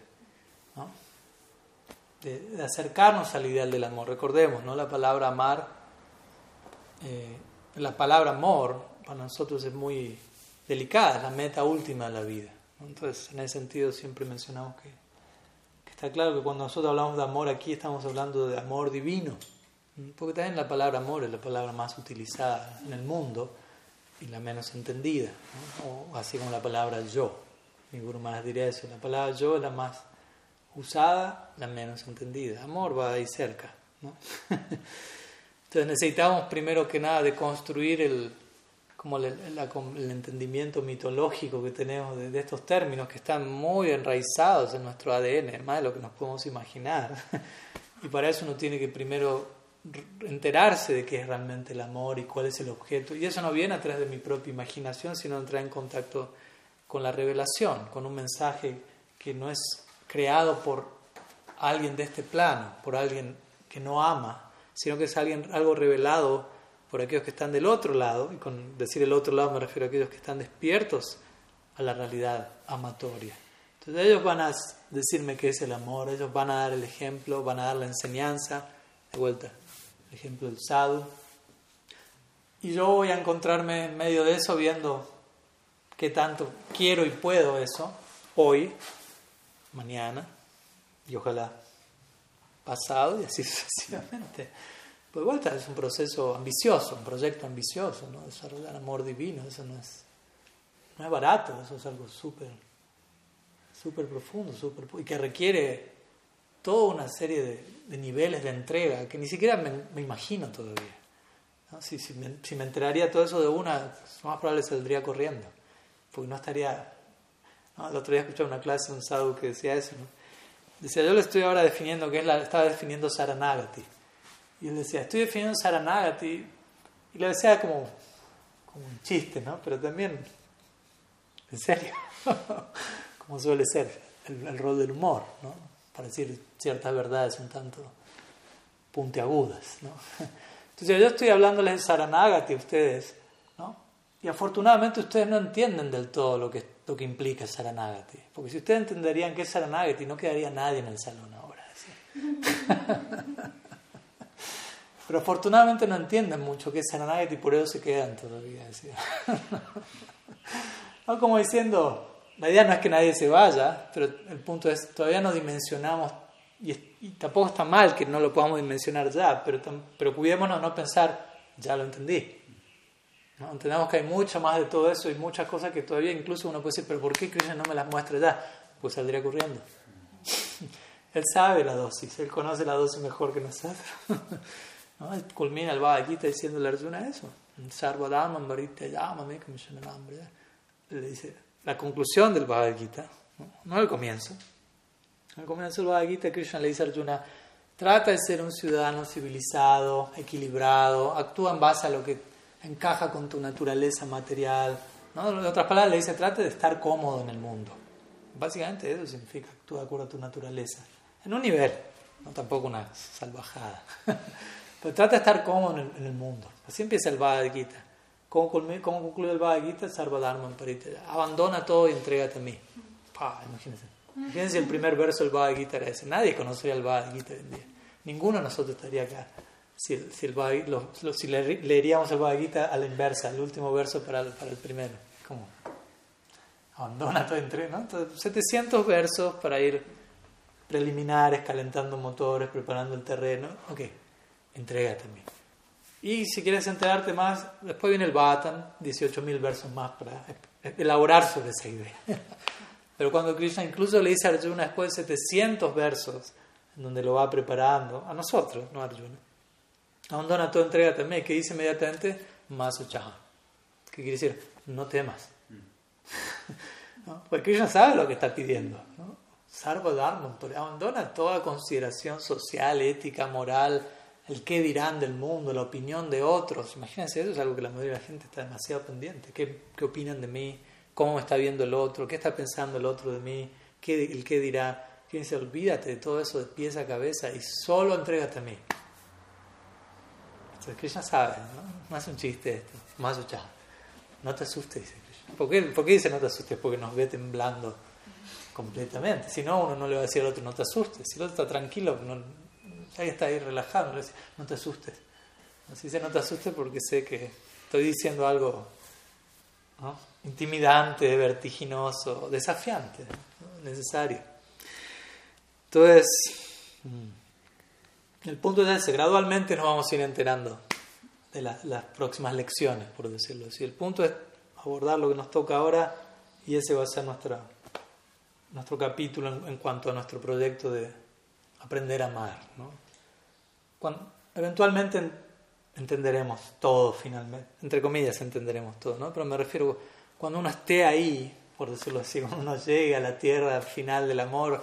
de, acercarnos al ideal del amor. Recordemos, ¿no? la palabra amar, eh, la palabra amor para nosotros es muy delicada, es la meta última de la vida. Entonces, en ese sentido siempre mencionamos que está claro que cuando nosotros hablamos de amor aquí estamos hablando de amor divino, porque también la palabra amor es la palabra más utilizada en el mundo y la menos entendida, o así como la palabra yo. Mi Guru más diría eso, la palabra yo es la más usada, la menos entendida. Amor va ahí cerca. Entonces necesitamos primero que nada de construir el, como el, entendimiento mitológico que tenemos de, estos términos que están muy enraizados en nuestro ADN, más de lo que nos podemos imaginar. Y para eso uno tiene que primero enterarse de qué es realmente el amor y cuál es el objeto. Y eso no viene a través de mi propia imaginación, sino entrar en contacto con la revelación, con un mensaje que no es creado por alguien de este plano, por alguien que no ama, sino que es alguien, algo revelado por aquellos que están del otro lado, y con decir el otro lado me refiero a aquellos que están despiertos a la realidad amatoria. Entonces ellos van a decirme qué es el amor, ellos van a dar el ejemplo, van a dar la enseñanza, de vuelta, el ejemplo del sadhu. Y yo voy a encontrarme en medio de eso viendo qué tanto quiero y puedo eso hoy, mañana y ojalá pasado y así sucesivamente. Pues vuelta es un proceso ambicioso, un proyecto ambicioso, ¿no? Desarrollar amor divino, eso no es, no es barato, eso es algo súper, súper profundo, súper, y que requiere toda una serie de, niveles de entrega que ni siquiera me, imagino todavía. Si, si, me, si, me, enteraría todo eso de una, lo más probable saldría corriendo, porque no estaría... El otro día escuché una clase de un sadhu que decía eso, ¿no? Decía, yo le estoy ahora definiendo, que es la, estaba definiendo Saranagati. Y él decía, estoy definiendo Saranagati. Y lo decía como, como un chiste, ¿no? Pero también, en serio, como suele ser el, rol del humor, ¿no? Para decir ciertas verdades un tanto puntiagudas, ¿no? Entonces yo estoy hablándoles de Saranagati a ustedes, ¿no? Y afortunadamente ustedes no entienden del todo lo que lo que implica Saranagati. Porque si ustedes entenderían qué es Saranagati, no quedaría nadie en el salón ahora. Pero afortunadamente no entienden mucho qué es Saranagati y por eso se quedan todavía. no como diciendo, la idea no es que nadie se vaya, pero el punto es, todavía no dimensionamos, y, tampoco está mal que no lo podamos dimensionar ya, pero, pero cuidémonos no pensar, ya lo entendí. Entendemos que hay mucho más de todo eso y muchas cosas que todavía incluso uno puede decir, pero ¿por qué Krishna no me las muestra ya? Pues saldría corriendo. él sabe la dosis, él conoce la dosis mejor que nosotros. ¿no? Culmina el Bhagavad Gita diciéndole a Arjuna eso. Le dice, la conclusión del Bhagavad Gita, no, el comienzo. Al comienzo del Bhagavad Gita, Krishna le dice a Arjuna, trata de ser un ciudadano civilizado, equilibrado, actúa en base a lo que encaja con tu naturaleza material. ¿no? En otras palabras, le dice, trate de estar cómodo en el mundo. Básicamente eso significa actúa de acuerdo a tu naturaleza. En un nivel, no tampoco una salvajada. Pero trata de estar cómodo en el, mundo. Así empieza el Bhagavad Gita. ¿Cómo, concluye el Bhagavad Gita? Sarvadharman Abandona todo y entrégate a mí. imagínense. Imagínense el primer verso del Bhagavad Gita era ese. Nadie conocería el Bhagavad Gita hoy en día. Ninguno de nosotros estaría acá si, si, el, si leeríamos el Bhagavad a la inversa, el último verso para el, para el primero. Como abandona todo entre, ¿no? 700 versos para ir preliminares, calentando motores, preparando el terreno. Ok, entrégate a mí. Y si quieres enterarte más, después viene el Bhattan, 18.000 versos más para elaborar sobre esa idea. Pero cuando Krishna incluso le dice a Arjuna después de 700 versos, donde lo va preparando, a nosotros, no a Arjuna, Abandona toda entrega también, que dice inmediatamente Masuchaha. ¿Qué quiere decir? No temas. ¿No? Porque Krishna sabe lo que está pidiendo. ¿no? Sarva Dharma, abandona toda consideración social, ética, moral, el qué dirán del mundo, la opinión de otros. Imagínense, eso es algo que la mayoría de la gente está demasiado pendiente. ¿Qué, qué opinan de mí? ¿Cómo me está viendo el otro? ¿Qué está pensando el otro de mí? ¿Qué, el qué dirá? Fíjense, olvídate de todo eso de pies a cabeza y solo entrégate a mí. Entonces Krishna sabe, ¿no? no es un chiste esto, más No te asustes, dice Krishna. ¿Por qué, ¿Por dice no te asustes? Porque nos ve temblando completamente. Si no, uno no le va a decir al otro no te asustes. Si el otro está tranquilo, no, ahí está ahí relajado, no te asustes. Así dice no te asustes porque sé que estoy diciendo algo intimidante, vertiginoso, desafiante, necesario. Entonces, mm, el punto es ese, gradualmente nos vamos a ir enterando de las próximas lecciones, por decirlo así. El punto es abordar lo que nos toca ahora y ese va a ser nuestra, nuestro capítulo en, cuanto a nuestro proyecto de aprender a amar. ¿no? Eventualmente entenderemos todo finalmente, entre comillas entenderemos todo, ¿no? pero me refiero cuando uno esté ahí, por decirlo así, cuando uno llegue a la tierra final del amor,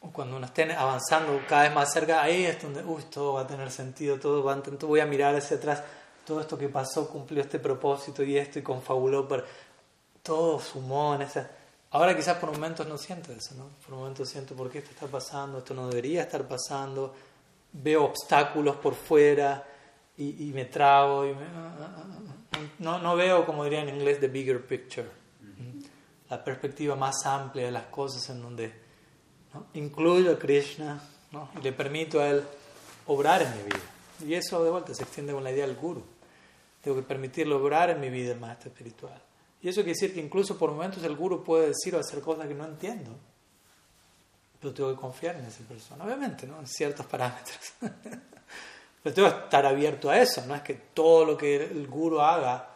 o cuando uno esté avanzando cada vez más cerca, ahí es donde, uy, todo va a tener sentido, todo va a, voy a mirar hacia atrás, todo esto que pasó cumplió este propósito y esto y confabuló, todo sumó en esa... Ahora quizás por momentos no siento eso, ¿no? Por momentos siento por qué esto está pasando, esto no debería estar pasando, veo obstáculos por fuera y, me trago y no, no veo, como diría en inglés, the bigger picture, la perspectiva más amplia de las cosas en donde incluyo a Krishna y le permito a él obrar en mi vida. Y eso de vuelta se extiende con la idea del guru. Tengo que permitirle obrar en mi vida el maestro espiritual. Y eso quiere decir que incluso por momentos el guru puede decir o hacer cosas que no entiendo. Pero tengo que confiar en esa persona, obviamente, ¿no? en ciertos parámetros. Pero tengo que estar abierto a eso, no es que todo lo que el guru haga,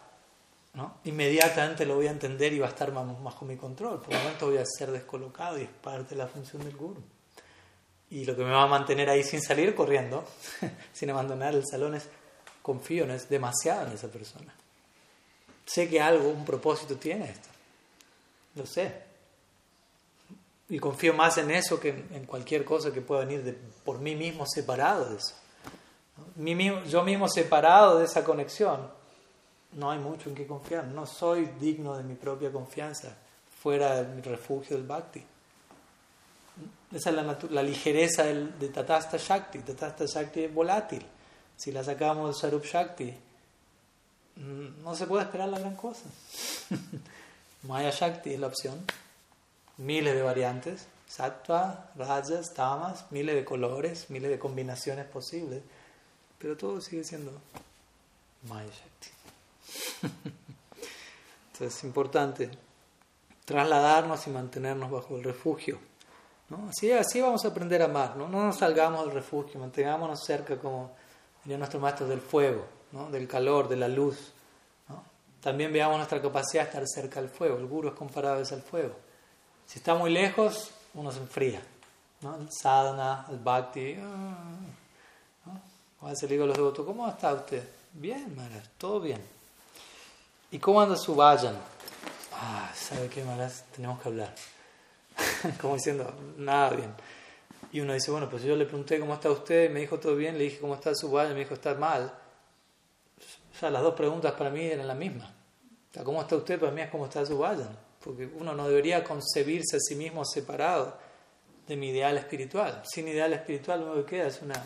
¿no? inmediatamente lo voy a entender y va a estar bajo mi control. Por momento voy a ser descolocado y es parte de la función del guru. Y lo que me va a mantener ahí sin salir corriendo, sin abandonar el salón, es confío, no es demasiado en esa persona. Sé que algo, un propósito tiene esto. Lo sé. Y confío más en eso que en cualquier cosa que pueda venir de, por mí mismo separado de eso. yo mismo separado de esa conexión, no hay mucho en qué confiar. No soy digno de mi propia confianza fuera de mi refugio del bhakti. Esa es la, la ligereza del, de Tatasta Shakti. Tatasta Shakti es volátil. Si la sacamos del Sarup Shakti, mm, no se puede esperar la gran cosa. Maya Shakti es la opción miles de variantes, sattva, rajas, tamas, miles de colores, miles de combinaciones posibles, pero todo sigue siendo Maya Shakti. Entonces es importante trasladarnos y mantenernos bajo el refugio. ¿no? Así, así vamos a aprender a amar, ¿no? no nos salgamos del refugio, mantengámonos cerca, como diría nuestro maestro, del fuego, ¿no? del calor, de la luz. ¿no? También veamos nuestra capacidad de estar cerca del fuego. El guru es comparable al fuego. Si está muy lejos, uno se enfría. ¿no? El sadhana, el bhakti. Ah, ¿no? A veces le digo a los devotos, ¿cómo está usted? Bien, Maharaj, todo bien. ¿Y cómo anda su vayan? Ah, ¿sabe qué, Maharaj? Tenemos que hablar. Como diciendo, nada bien. Y uno dice, bueno, pues yo le pregunté cómo está usted, me dijo todo bien, le dije cómo está su vayan, me dijo está mal. O sea, las dos preguntas para mí eran las mismas. O ¿cómo está usted? Para mí es cómo está su vayan porque uno no debería concebirse a sí mismo separado de mi ideal espiritual. Sin ideal espiritual lo que queda es una,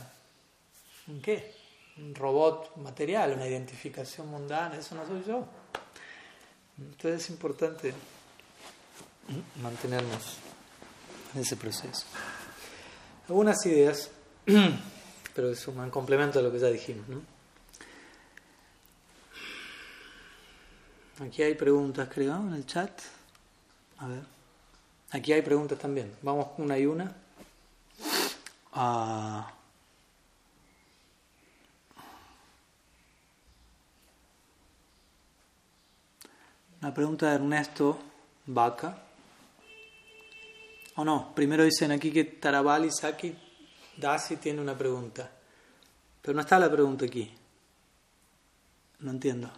¿un qué? Un robot material, una identificación mundana, eso no soy yo. Entonces es importante mantenernos en ese proceso. Algunas ideas, pero es un complemento a lo que ya dijimos. ¿no? Aquí hay preguntas, creo, en el chat. A ver. Aquí hay preguntas también. Vamos una y una. Ah. Una pregunta de Ernesto Vaca. O no, primero dicen aquí que Tarabali Saki Dasi tiene una pregunta. Pero no está la pregunta aquí. No entiendo.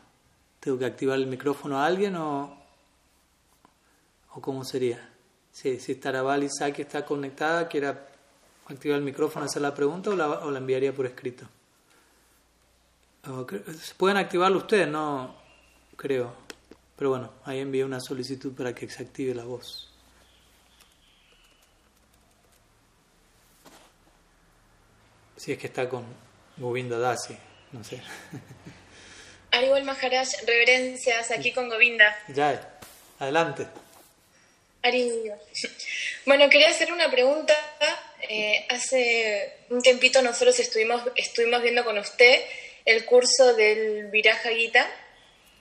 ¿Tengo que activar el micrófono a alguien o, ¿O cómo sería? Si, si Tarabal está conectada, quiere activar el micrófono, hacer la pregunta o la, o la enviaría por escrito. Pueden activarlo ustedes, no creo. Pero bueno, ahí envié una solicitud para que se active la voz. Si es que está con Govinda Dasi, no sé. Al igual Maharaj, reverencias aquí con Govinda. Ya, adelante. Bueno, quería hacer una pregunta. Eh, hace un tiempito nosotros estuvimos, estuvimos viendo con usted el curso del Viraja Gita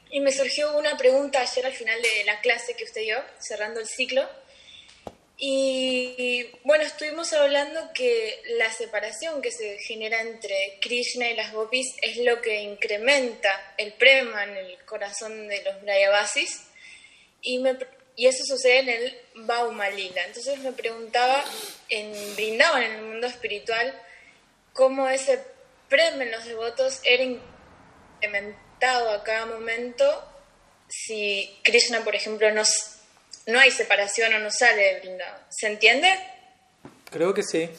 y me surgió una pregunta ayer al final de la clase que usted dio, cerrando el ciclo, Y bueno, estuvimos hablando que la separación que se genera entre Krishna y las gopis es lo que incrementa el prema en el corazón de los Brayavasis y, y eso sucede en el Bauma Lila. Entonces me preguntaba en Brindavan, en el mundo espiritual, cómo ese prema en los devotos era incrementado a cada momento si Krishna, por ejemplo, no no hay separación o no sale de. ¿Se entiende? Creo que sí.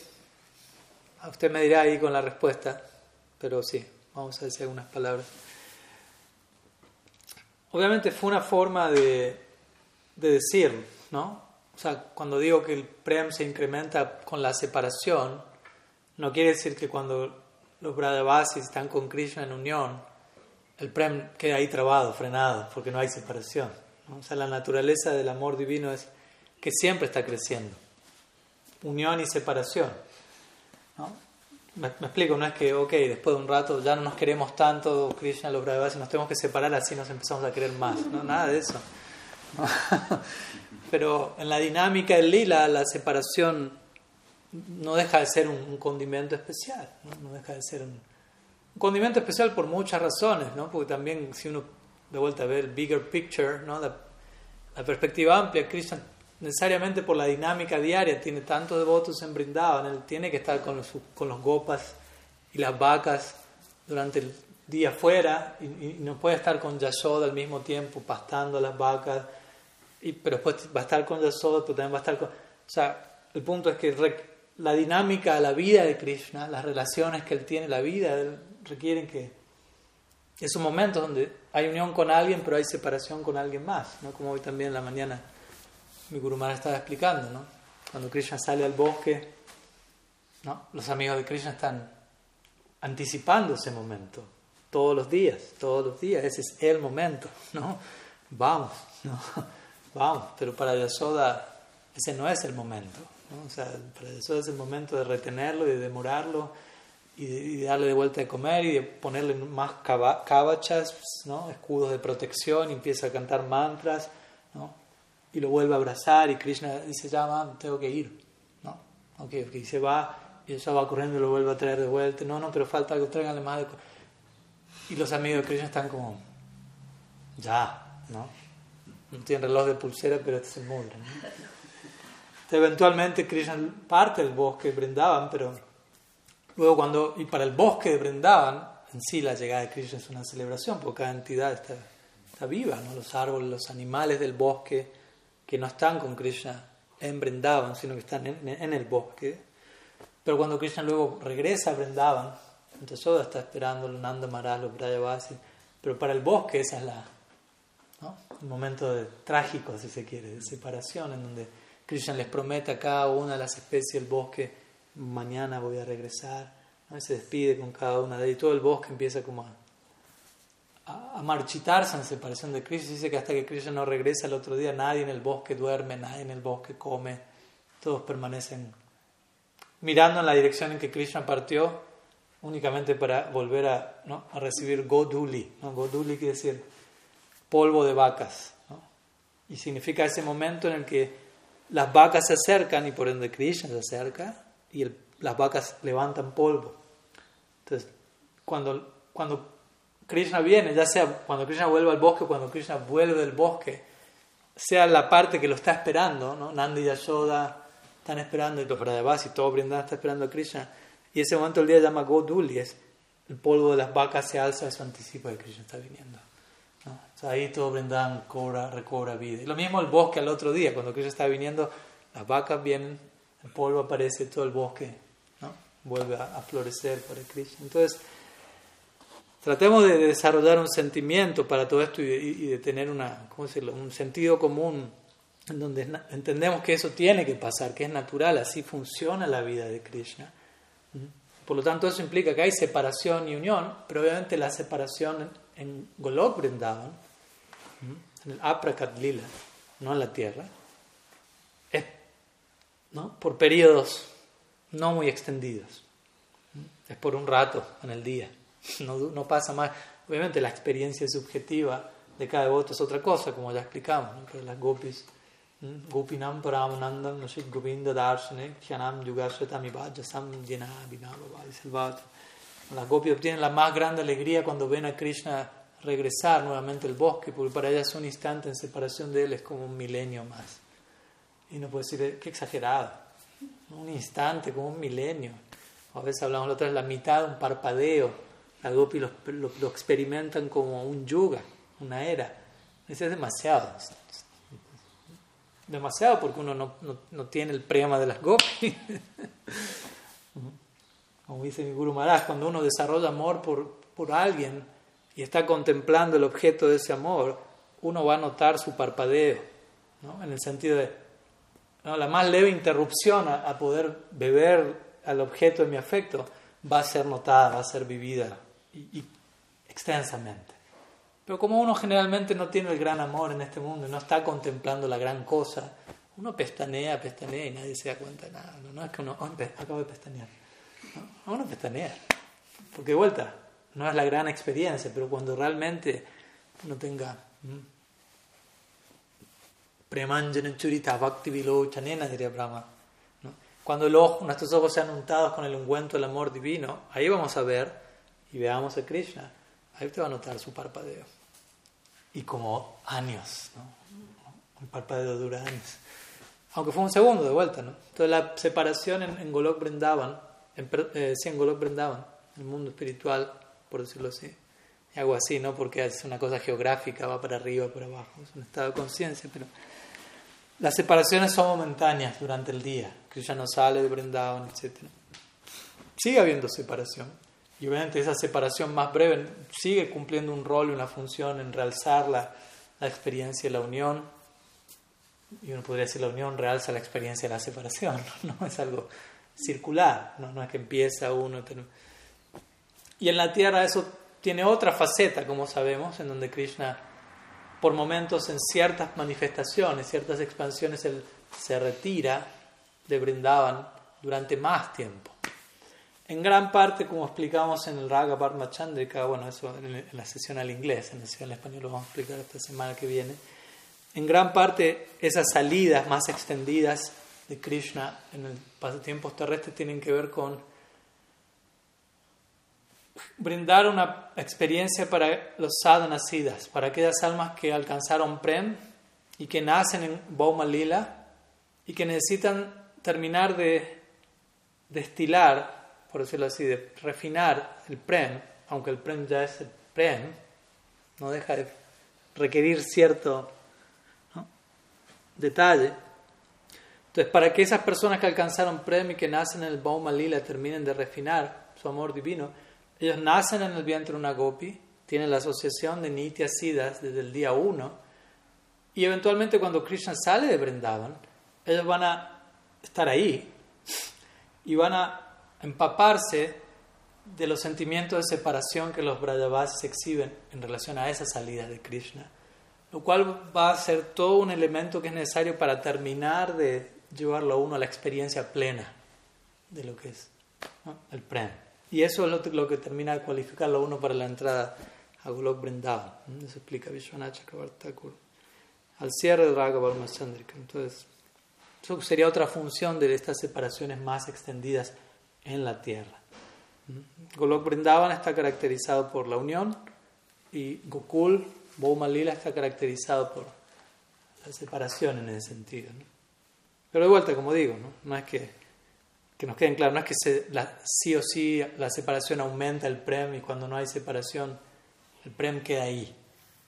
A usted me dirá ahí con la respuesta, pero sí, vamos a decir algunas palabras. Obviamente fue una forma de, de decir, ¿no? O sea, cuando digo que el prem se incrementa con la separación, no quiere decir que cuando los Brahavasis están con Krishna en unión, el prem queda ahí trabado, frenado, porque no hay separación. O sea, la naturaleza del amor divino es que siempre está creciendo. Unión y separación. ¿no? Me, explico, no es que, ok, después de un rato ya no nos queremos tanto, Krishna, los Brahmas, y nos tenemos que separar así nos empezamos a querer más. No, nada de eso. Pero en la dinámica del lila, la separación no deja de ser un, condimento especial. ¿no? deja de ser un, un, condimento especial por muchas razones, ¿no? porque también si uno de vuelta a ver el bigger picture, ¿no? la, perspectiva amplia. Krishna necesariamente por la dinámica diaria tiene tantos devotos en Brindavan, él tiene que estar con los, con los gopas y las vacas durante el día fuera y, no puede estar con Yashoda al mismo tiempo pastando las vacas, y, pero después va a estar con Yashoda, pero también va a estar con... O sea, el punto es que la dinámica, la vida de Krishna, las relaciones que él tiene, la vida, requieren que esos momentos donde hay unión con alguien, pero hay separación con alguien más, ¿no? como hoy también en la mañana mi Guru estaba explicando, ¿no? cuando Krishna sale al bosque, ¿no? los amigos de Krishna están anticipando ese momento, todos los días, todos los días, ese es el momento, ¿no? vamos, ¿no? Vamos, pero para Yasoda ese no es el momento, ¿no? o sea, para Yasoda es el momento de retenerlo y de demorarlo y, darle de vuelta de comer y de ponerle más cabachas, ¿no? escudos de protección, y empieza a cantar mantras, ¿no? y lo vuelve a abrazar y Krishna dice, ya, man, tengo que ir. ¿no? Okay, okay, y se va y ella va corriendo y lo vuelve a traer de vuelta. No, no, pero falta algo, tráiganle más de... Y los amigos de Krishna están como, ya, ¿no? No tienen reloj de pulsera, pero este es el mundo. eventualmente Krishna parte del bosque, brindaban, pero Luego cuando, y para el bosque de Brindavan, en sí la llegada de Krishna es una celebración, porque cada entidad está, está viva, ¿no? los árboles, los animales del bosque que no están con Krishna en Brindavan, sino que están en, en el bosque. Pero cuando Krishna luego regresa a Brindavan, entonces todo está esperando Nanda Maharaj, los Brayavasi, pero para el bosque esa es la, ¿no? Un momento de, trágico, si se quiere, de separación, en donde Krishna les promete a cada una de las especies del bosque mañana voy a regresar. Se despide con cada una de ellas y todo el bosque empieza como a, a, marchitarse en separación de Krishna. Dice que hasta que Krishna no regresa el otro día, nadie en el bosque duerme, nadie en el bosque come, todos permanecen mirando en la dirección en que Krishna partió únicamente para volver a, ¿no? a recibir Goduli. ¿no? Goduli quiere decir polvo de vacas. Y significa ese momento en el que las vacas se acercan y por ende Krishna se acerca y las vacas levantan polvo. Entonces, cuando, cuando Krishna viene, ya sea cuando Krishna vuelve al bosque, cuando Krishna vuelve del bosque, sea la parte que lo está esperando, ¿no? Nandi y Yashoda están esperando, y los Brajavas y todo Brindavan está esperando a Krishna, y ese momento el día llama Goduli, es el polvo de las vacas se alza, eso anticipa que Krishna está viniendo. Ahí todo Brindavan cobra, recobra vida. Lo mismo el bosque al otro día, cuando Krishna está viniendo, las vacas vienen el polvo aparece, todo el bosque ¿no? vuelve a, florecer para Krishna. Entonces, tratemos de desarrollar un sentimiento para todo esto y de, tener una, ¿cómo decirlo? un sentido común en donde entendemos que eso tiene que pasar, que es natural, así funciona la vida de Krishna. Por lo tanto, eso implica que hay separación y unión, pero obviamente la separación en Golok Vrindavan, en el Aprakat Lila, no en la tierra, por periodos no muy extendidos. Es por un rato en el día, no, no pasa más. Obviamente la experiencia subjetiva de cada devoto es otra cosa, como ya explicamos, pero las gopis Gopinam Paramanandam Nashik Govinda Darshane Kyanam Yugashatamibhajasam Jena Vinabhava Salvat. Las gopis obtienen la más grande alegría cuando ven a Krishna regresar nuevamente al bosque, porque para ellas un instante en separación de él es como un milenio más. Y no puede decir, qué exagerado, un instante, como un milenio. A veces hablamos la otra vez, la mitad un parpadeo. Las gopis lo, experimentan como un yuga, una era. Eso es demasiado. Demasiado porque uno no, no, no tiene el prema de las gopis. Como dice mi Guru Maharaj, cuando uno desarrolla amor por, por alguien y está contemplando el objeto de ese amor, uno va a notar su parpadeo, ¿no? en el sentido de la más leve interrupción a, poder beber al objeto de mi afecto va a ser notada, va a ser vivida y, extensamente. Pero como uno generalmente no tiene el gran amor en este mundo no está contemplando la gran cosa, uno pestanea, pestanea y nadie se da cuenta de nada. No, es que uno, oh, acabo de pestañear. No, uno pestanea. Porque de vuelta, no es la gran experiencia, pero cuando realmente uno tenga... Premanjana churita bhakti vilochanena, diría Brahma. Cuando el ojo, nuestros ojos sean untados con el ungüento del amor divino, ahí vamos a ver y veamos a Krishna. Ahí te va a notar su parpadeo. Y como años, ¿no? Un parpadeo dura años. Aunque fue un segundo de vuelta, ¿no? Entonces la separación en, en Golok Brindavan, en, eh, sí, en Golok Brindavan, el mundo espiritual, por decirlo así, y algo así, ¿no? Porque es una cosa geográfica, va para arriba, para abajo, es un estado de conciencia, pero las separaciones son momentáneas durante el día. Krishna no sale de Brindavan, etc. Sigue habiendo separación. Y obviamente esa separación más breve sigue cumpliendo un rol y una función en realzar la, la experiencia de la unión. Y uno podría decir la unión realza la experiencia de la separación. No, es algo circular, no es que empieza uno. Y en la tierra eso tiene otra faceta, como sabemos, en donde Krishna por momentos en ciertas manifestaciones, ciertas expansiones, él se retira de Brindavan durante más tiempo. En gran parte, como explicamos en el Raga Parma Chandrika, bueno, eso en la sesión al inglés, en la sesión al español lo vamos a explicar esta semana que viene, en gran parte esas salidas más extendidas de Krishna en el pasatiempos terrestres tienen que ver con brindar una experiencia para los sadhanasidas, para aquellas almas que alcanzaron Prem y que nacen en Bhauma Lila y que necesitan terminar de destilar, por decirlo así, de refinar el Prem, aunque el Prem ya es el Prem, no deja de requerir cierto detalle. Entonces, para que esas personas que alcanzaron Prem y que nacen en el Bhauma Lila terminen de refinar su amor divino, ellos nacen en el vientre de una gopi, tienen la asociación de Nitya Siddhas desde el día uno, y eventualmente cuando Krishna sale de Vrindavan, ellos van a estar ahí y van a empaparse de los sentimientos de separación que los Brajavasis exhiben en relación a esa salida de Krishna, lo cual va a ser todo un elemento que es necesario para terminar de llevarlo a uno a la experiencia plena de lo que es el Prem. Y eso es lo, que termina de cualificarlo uno para la entrada a Golok Vrindavan. Eso explica Vishwanath Chakravarti al cierre de Raghav Chandrika. Entonces, eso sería otra función de estas separaciones más extendidas en la tierra. Golok Vrindavan está caracterizado por la unión y Gokul, Bhoma Lila está caracterizado por la separación en ese sentido. Pero de vuelta, como digo, ¿no? no es que que nos queden claros, no es que se, la, sí o sí la separación aumenta el prem y cuando no hay separación el prem queda ahí.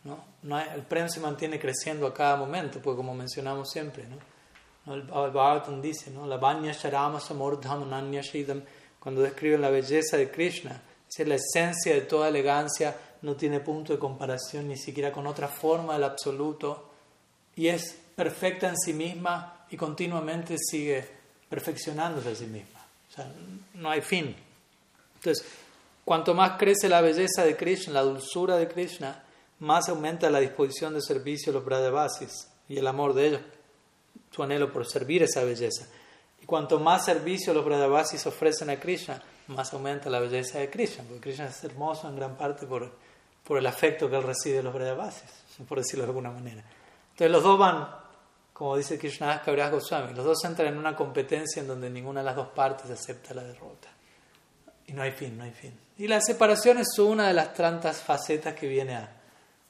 ¿no? no el prem se mantiene creciendo a cada momento, porque como mencionamos siempre, ¿no? el Bhagavatam dice, ¿no? la Vanya Sharama Samordham Nanya Shidam, cuando describen la belleza de Krishna, es la esencia de toda elegancia, no tiene punto de comparación ni siquiera con otra forma del absoluto, y es perfecta en sí misma y continuamente sigue perfeccionándose a sí misma. O sea, no hay fin. Entonces, cuanto más crece la belleza de Krishna, la dulzura de Krishna, más aumenta la disposición de servicio de los Brajavasis y el amor de ellos, su anhelo por servir esa belleza. Y cuanto más servicio los Brajavasis ofrecen a Krishna, más aumenta la belleza de Krishna, porque Krishna es hermoso en gran parte por, por el afecto que él recibe de los Brajavasis, por decirlo de alguna manera. Entonces los dos van como dice Krishna Kaviraj Goswami, los dos entran en una competencia en donde ninguna de las dos partes acepta la derrota. Y no hay fin, no hay fin. Y la separación es una de las tantas facetas que viene a,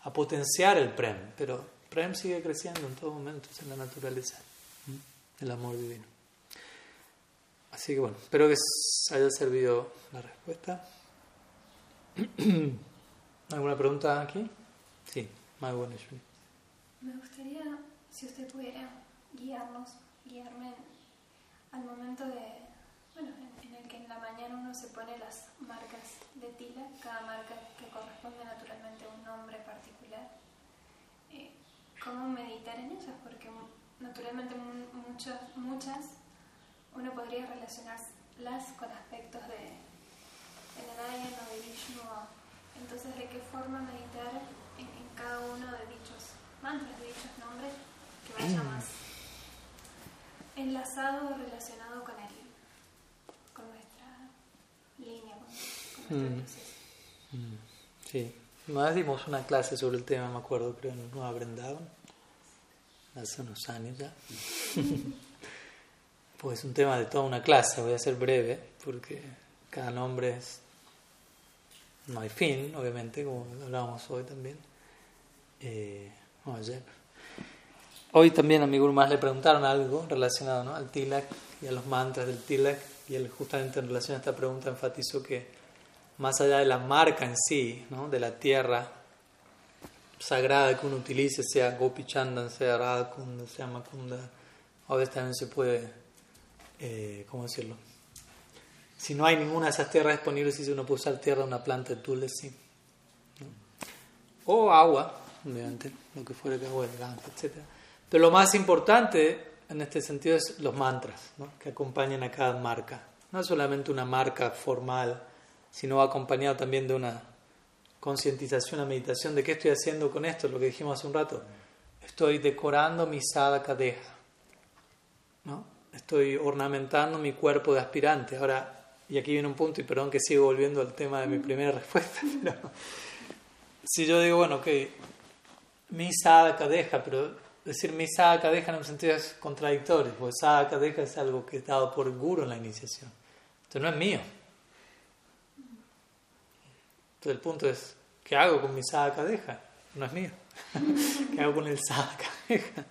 a potenciar el Prem, pero Prem sigue creciendo en todo momento, es en la naturaleza, el amor divino. Así que bueno, espero que haya servido la respuesta. ¿Alguna pregunta aquí? Sí, muy buena. Me gustaría, si usted pudiera guiarnos, guiarme al momento de, bueno, en, el que en la mañana uno se pone las marcas de tila, cada marca que corresponde naturalmente a un nombre particular. Eh, ¿Cómo meditar en ellas? Porque naturalmente muchas, muchas uno podría relacionarlas con aspectos de el o de Vishnu. Entonces, ¿de qué forma meditar en, cada uno de dichos mantras, de dichos nombres, que vaya más enlazado o relacionado con el, con nuestra línea, con, nuestro mm. proceso? Mm. Sí. Más dimos una clase sobre el tema, me acuerdo, creo, en Nueva hace unos años ya. pues es un tema de toda una clase, voy a ser breve, porque cada nombre es no hay fin, obviamente, como hablábamos hoy también. Eh, ayer. Hoy también a mi guru más le preguntaron algo relacionado ¿no? al tilak y a los mantras del tilak, y él justamente en relación a esta pregunta enfatizó que más allá de la marca en sí, ¿no? de la tierra sagrada que uno utilice, sea Gopi Chandan, sea Radhakunda, sea Makunda, a veces también se puede, eh, ¿cómo decirlo? Si no hay ninguna de esas tierras disponibles, si uno puede usar tierra, una planta de tulsi. O agua, obviamente, lo que fuera que agua de etc. Pero lo más importante en este sentido es los mantras, que acompañan a cada marca. No solamente una marca formal, sino acompañado también de una concientización, una meditación de qué estoy haciendo con esto, lo que dijimos hace un rato. Estoy decorando mi sadhaka deja. ¿no? Estoy ornamentando mi cuerpo de aspirante. Ahora, y aquí viene un punto, y perdón que sigo volviendo al tema de mi primera respuesta, si yo digo, bueno, que mi sadhaka deja, pero decir mi sadhaka deja en un sentido es contradictorio, porque sadhaka deja es algo que es dado por el guru en la iniciación. Entonces no es mío. Entonces el punto es, ¿qué hago con mi deja? No es mío. ¿Qué hago con el deja?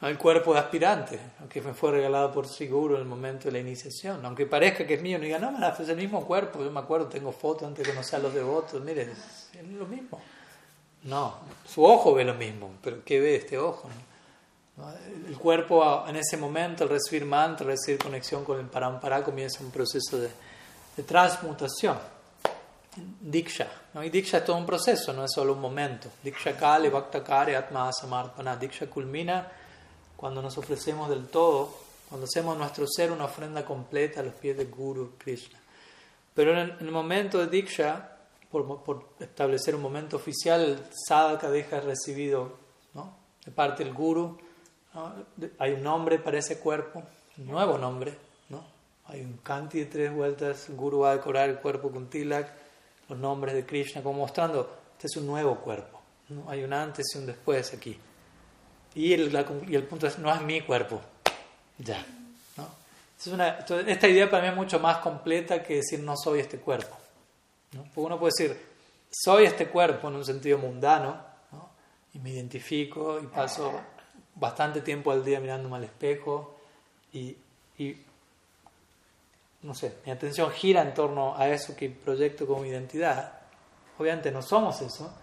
al cuerpo de aspirante, aunque me fue regalado por seguro en el momento de la iniciación. Aunque parezca que es mío, no diga, no, es el mismo cuerpo. Yo me acuerdo, tengo fotos antes de conocer a los devotos. Mire, es, lo mismo. No, su ojo ve lo mismo, pero ¿qué ve este ojo? El cuerpo en ese momento, al recibir mantra, al recibir conexión con el parampara, comienza un proceso de, transmutación. Diksha. ¿no? Y Diksha es todo un proceso, no es solo un momento. Diksha Kale, Bhakta Atma Samarpana. Diksha culmina cuando nos ofrecemos del todo, cuando hacemos nuestro ser una ofrenda completa a los pies del Guru Krishna. Pero en el, momento de Diksha, por, establecer un momento oficial, el sadhaka deja recibido ¿no? de parte del Guru. Hay un nombre para ese cuerpo, un nuevo nombre. ¿no? Hay un kanti de tres vueltas, el Guru va a decorar el cuerpo con tilak, los nombres de Krishna, como mostrando, este es un nuevo cuerpo. ¿no? Hay un antes y un después aquí. Y el, punto es, no es mi cuerpo. Ya. ¿no? Esta idea para mí es mucho más completa que decir no soy este cuerpo. ¿no? Porque uno puede decir, soy este cuerpo en un sentido mundano, ¿no? y me identifico y paso bastante tiempo al día mirándome al espejo y, y, no sé, mi atención gira en torno a eso que proyecto como identidad. Obviamente no somos eso,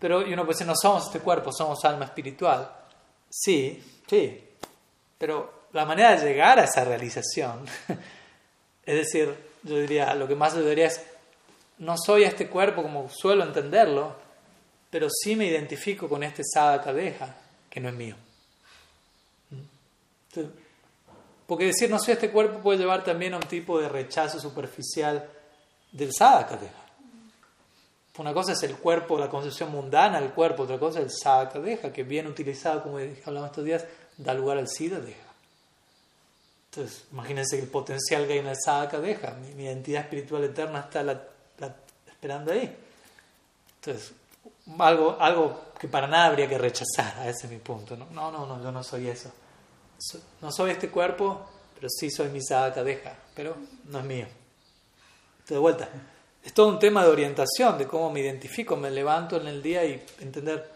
pero uno puede decir, no somos este cuerpo, somos alma espiritual. Sí, sí, pero la manera de llegar a esa realización, es decir, yo diría, lo que más debería es, no soy este cuerpo como suelo entenderlo, pero sí me identifico con este sada cadeja, que no es mío. Porque decir no soy este cuerpo puede llevar también a un tipo de rechazo superficial del sada cadeja. Una cosa es el cuerpo, la concepción mundana del cuerpo, otra cosa es el sadhaka deja, que bien utilizado, como hablamos estos días, da lugar al sida deja. Entonces, imagínense el potencial que hay en el sadhaka deja. Mi, identidad espiritual eterna está esperando ahí. Entonces, algo, algo que para nada habría que rechazar, ese es mi punto. No, no, no, no yo no soy eso. No soy este cuerpo, pero sí soy mi sadhaka pero no es mío. De vuelta, es todo un tema de orientación, de cómo me identifico, me levanto en el día y entender,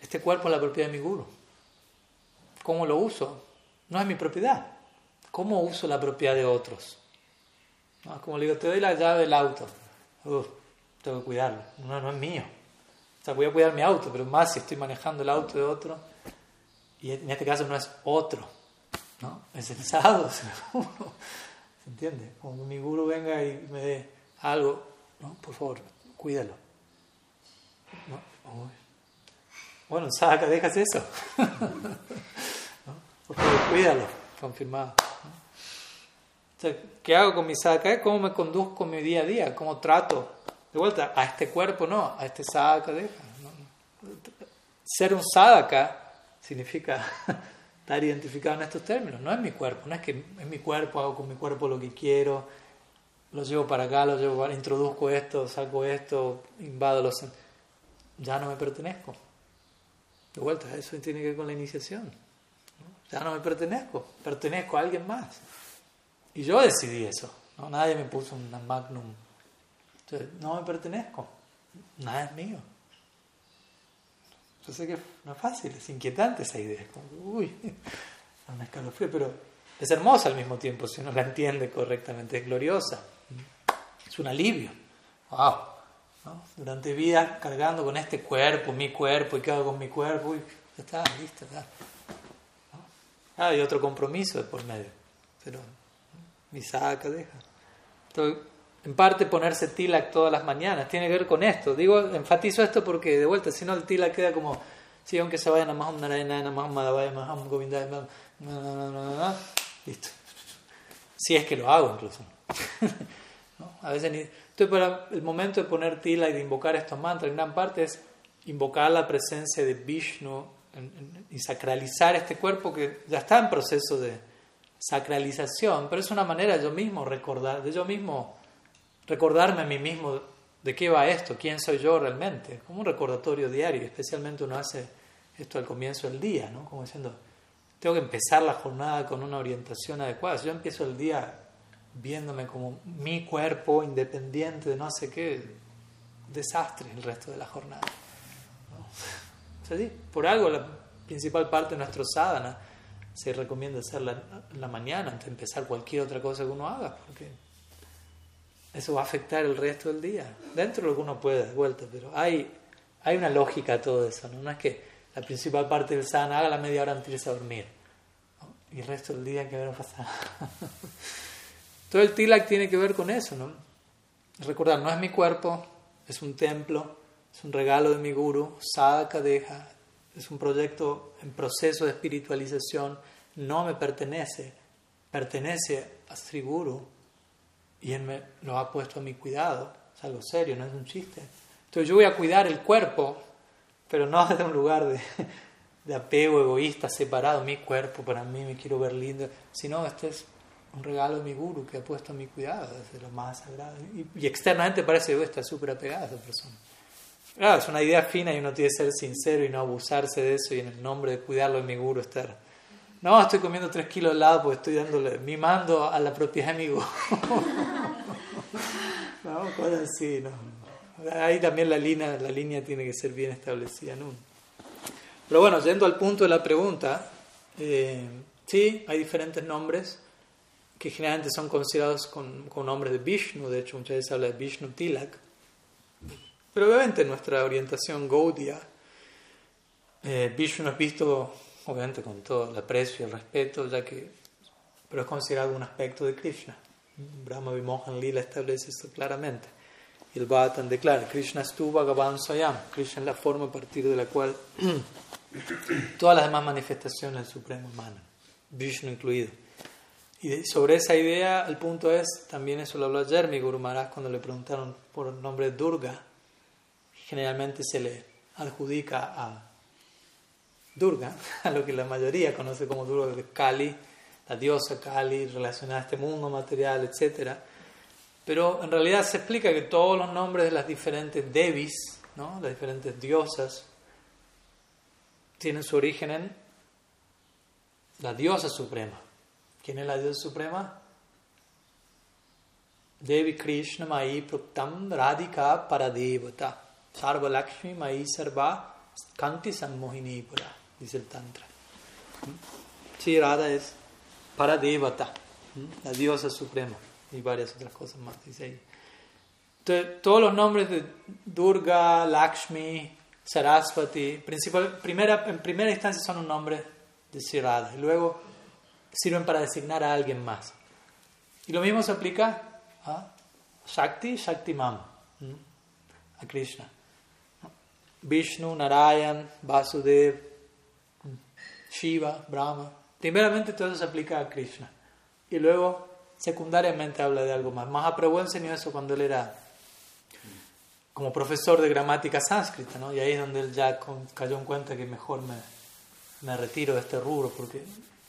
este cuerpo es la propiedad de mi guru. ¿Cómo lo uso? No es mi propiedad. ¿Cómo uso la propiedad de otros? como le digo, te doy la llave del auto. tengo que cuidarlo. No, no es mío. O sea, voy a cuidar mi auto, pero más si estoy manejando el auto de otro. Y en este caso no es otro, ¿no? Es el sábado. ¿Se entiende? Como mi guru venga y me dé algo, ¿no? Por favor, cuídalo. ¿No? Bueno, saca, dejas eso. Por favor, cuídalo. Confirmado. ¿Qué hago con mi sadhaka? ¿Cómo me conduzco mi día a día? ¿Cómo trato? De vuelta, a este cuerpo no, a este sadhaka deja. Ser un sadhaka significa estar identificado en estos términos. No es mi cuerpo, no es que es mi cuerpo, hago con mi cuerpo lo que quiero, lo llevo para acá, lo llevo para, introduzco esto, saco esto, invado los... Ya no me pertenezco. De vuelta, eso tiene que ver con la iniciación. Ya no me pertenezco, pertenezco a alguien más. Y yo decidí eso. ¿no? Nadie me puso una magnum. Entonces, no me pertenezco. Nada es mío. Yo sé que no es fácil, es inquietante esa idea. Es como, uy, una escalofrío, pero es hermosa al mismo tiempo si uno la entiende correctamente, es gloriosa. Es un alivio. ¡Wow! Durante vida cargando con este cuerpo, mi cuerpo, y qué hago con mi cuerpo, y ya está, listo, ya. Ah, hay otro compromiso por medio. Pero mi saca, deja. Entonces, en parte ponerse tilak todas las mañanas tiene que ver con esto. Digo, enfatizo esto porque de vuelta, si no el tilak queda como, si aunque se vayan a Maham Narayana, Maham Madhavaya, Maham Govinda, listo. Si es que lo hago incluso. ¿No? A veces ni... Entonces, para el momento de poner tila y de invocar estos mantras, en gran parte es invocar la presencia de Vishnu y sacralizar este cuerpo que ya está en proceso de, sacralización, pero es una manera de yo mismo recordar, de yo mismo recordarme a mí mismo de qué va esto, quién soy yo realmente, como un recordatorio diario, especialmente uno hace esto al comienzo del día, ¿no? Como diciendo, tengo que empezar la jornada con una orientación adecuada. Si yo empiezo el día viéndome como mi cuerpo independiente de no sé qué, desastre el resto de la jornada. por algo la principal parte de nuestro sadhana se recomienda hacerla en la mañana antes de empezar cualquier otra cosa que uno haga, porque eso va a afectar el resto del día. Dentro de lo que uno puede, de vuelta, pero hay, hay una lógica a todo eso, ¿no? No es que la principal parte del sana haga la media hora antes de dormir, y el resto del día que ver pasar. todo el tilak tiene que ver con eso, ¿no? Recordar, no es mi cuerpo, es un templo, es un regalo de mi guru, sadhaka deja, es un proyecto en proceso de espiritualización, no me pertenece, pertenece a Sri Guru y él me lo ha puesto a mi cuidado, es algo serio, no es un chiste. Entonces yo voy a cuidar el cuerpo, pero no desde un lugar de, de apego egoísta, separado, mi cuerpo para mí, me quiero ver lindo, sino este es un regalo de mi guru que ha puesto a mi cuidado, desde lo más sagrado. Y, externamente parece que está súper apegada a esa persona. Claro, es una idea fina y uno tiene que ser sincero y no abusarse de eso y en el nombre de cuidarlo de mi guru estar. No, estoy comiendo tres kilos de helado porque estoy dándole, mimando a la propia guru. no, cosas así, no. Ahí también la línea, la línea tiene que ser bien establecida uno. Pero bueno, yendo al punto de la pregunta, eh, sí, hay diferentes nombres que generalmente son considerados con, con nombres de Vishnu, de hecho muchas veces habla de Vishnu Tilak pero obviamente nuestra orientación Gaudia, eh, Vishnu es visto obviamente con todo el aprecio y el respeto, ya que, pero es considerado un aspecto de Krishna. Brahma Vimohan Lila establece esto claramente. Y el Bhattan declara, Krishna es tu Bhagavan Swayam, Krishna es la forma a partir de la cual todas las demás manifestaciones del Supremo emanan, Vishnu incluido. Y sobre esa idea, el punto es, también eso lo habló ayer mi Guru Maharaj cuando le preguntaron por el nombre Durga, generalmente se le adjudica a Durga, a lo que la mayoría conoce como Durga, de Kali, la diosa Kali relacionada a este mundo material, etc. Pero en realidad se explica que todos los nombres de las diferentes Devis, las diferentes diosas, tienen su origen en la diosa suprema. ¿Quién es la diosa suprema? Devi Krishna Mai Pruktam Radhika Paradevata Sarva Lakshmi Mai Sarva Kanti Sammohini Pura, dice el Tantra. Sí, Radha es Paradevata, la diosa suprema, y varias otras cosas más. Entonces, todos los nombres de Durga, Lakshmi, Saraswati, principal, primera, en primera instancia son un nombre de Sri luego sirven para designar a alguien más. Y lo mismo se aplica a Shakti, Shakti Mam, a Krishna. Vishnu, Narayan, Vasudev, Shiva, Brahma. Primeramente todo eso se aplica a Krishna. Y luego, secundariamente, habla de algo más. Mahaprabhu enseñó eso cuando él era como profesor de gramática sánscrita, ¿no? Y ahí es donde él ya cayó en cuenta que mejor me, me retiro de este rubro porque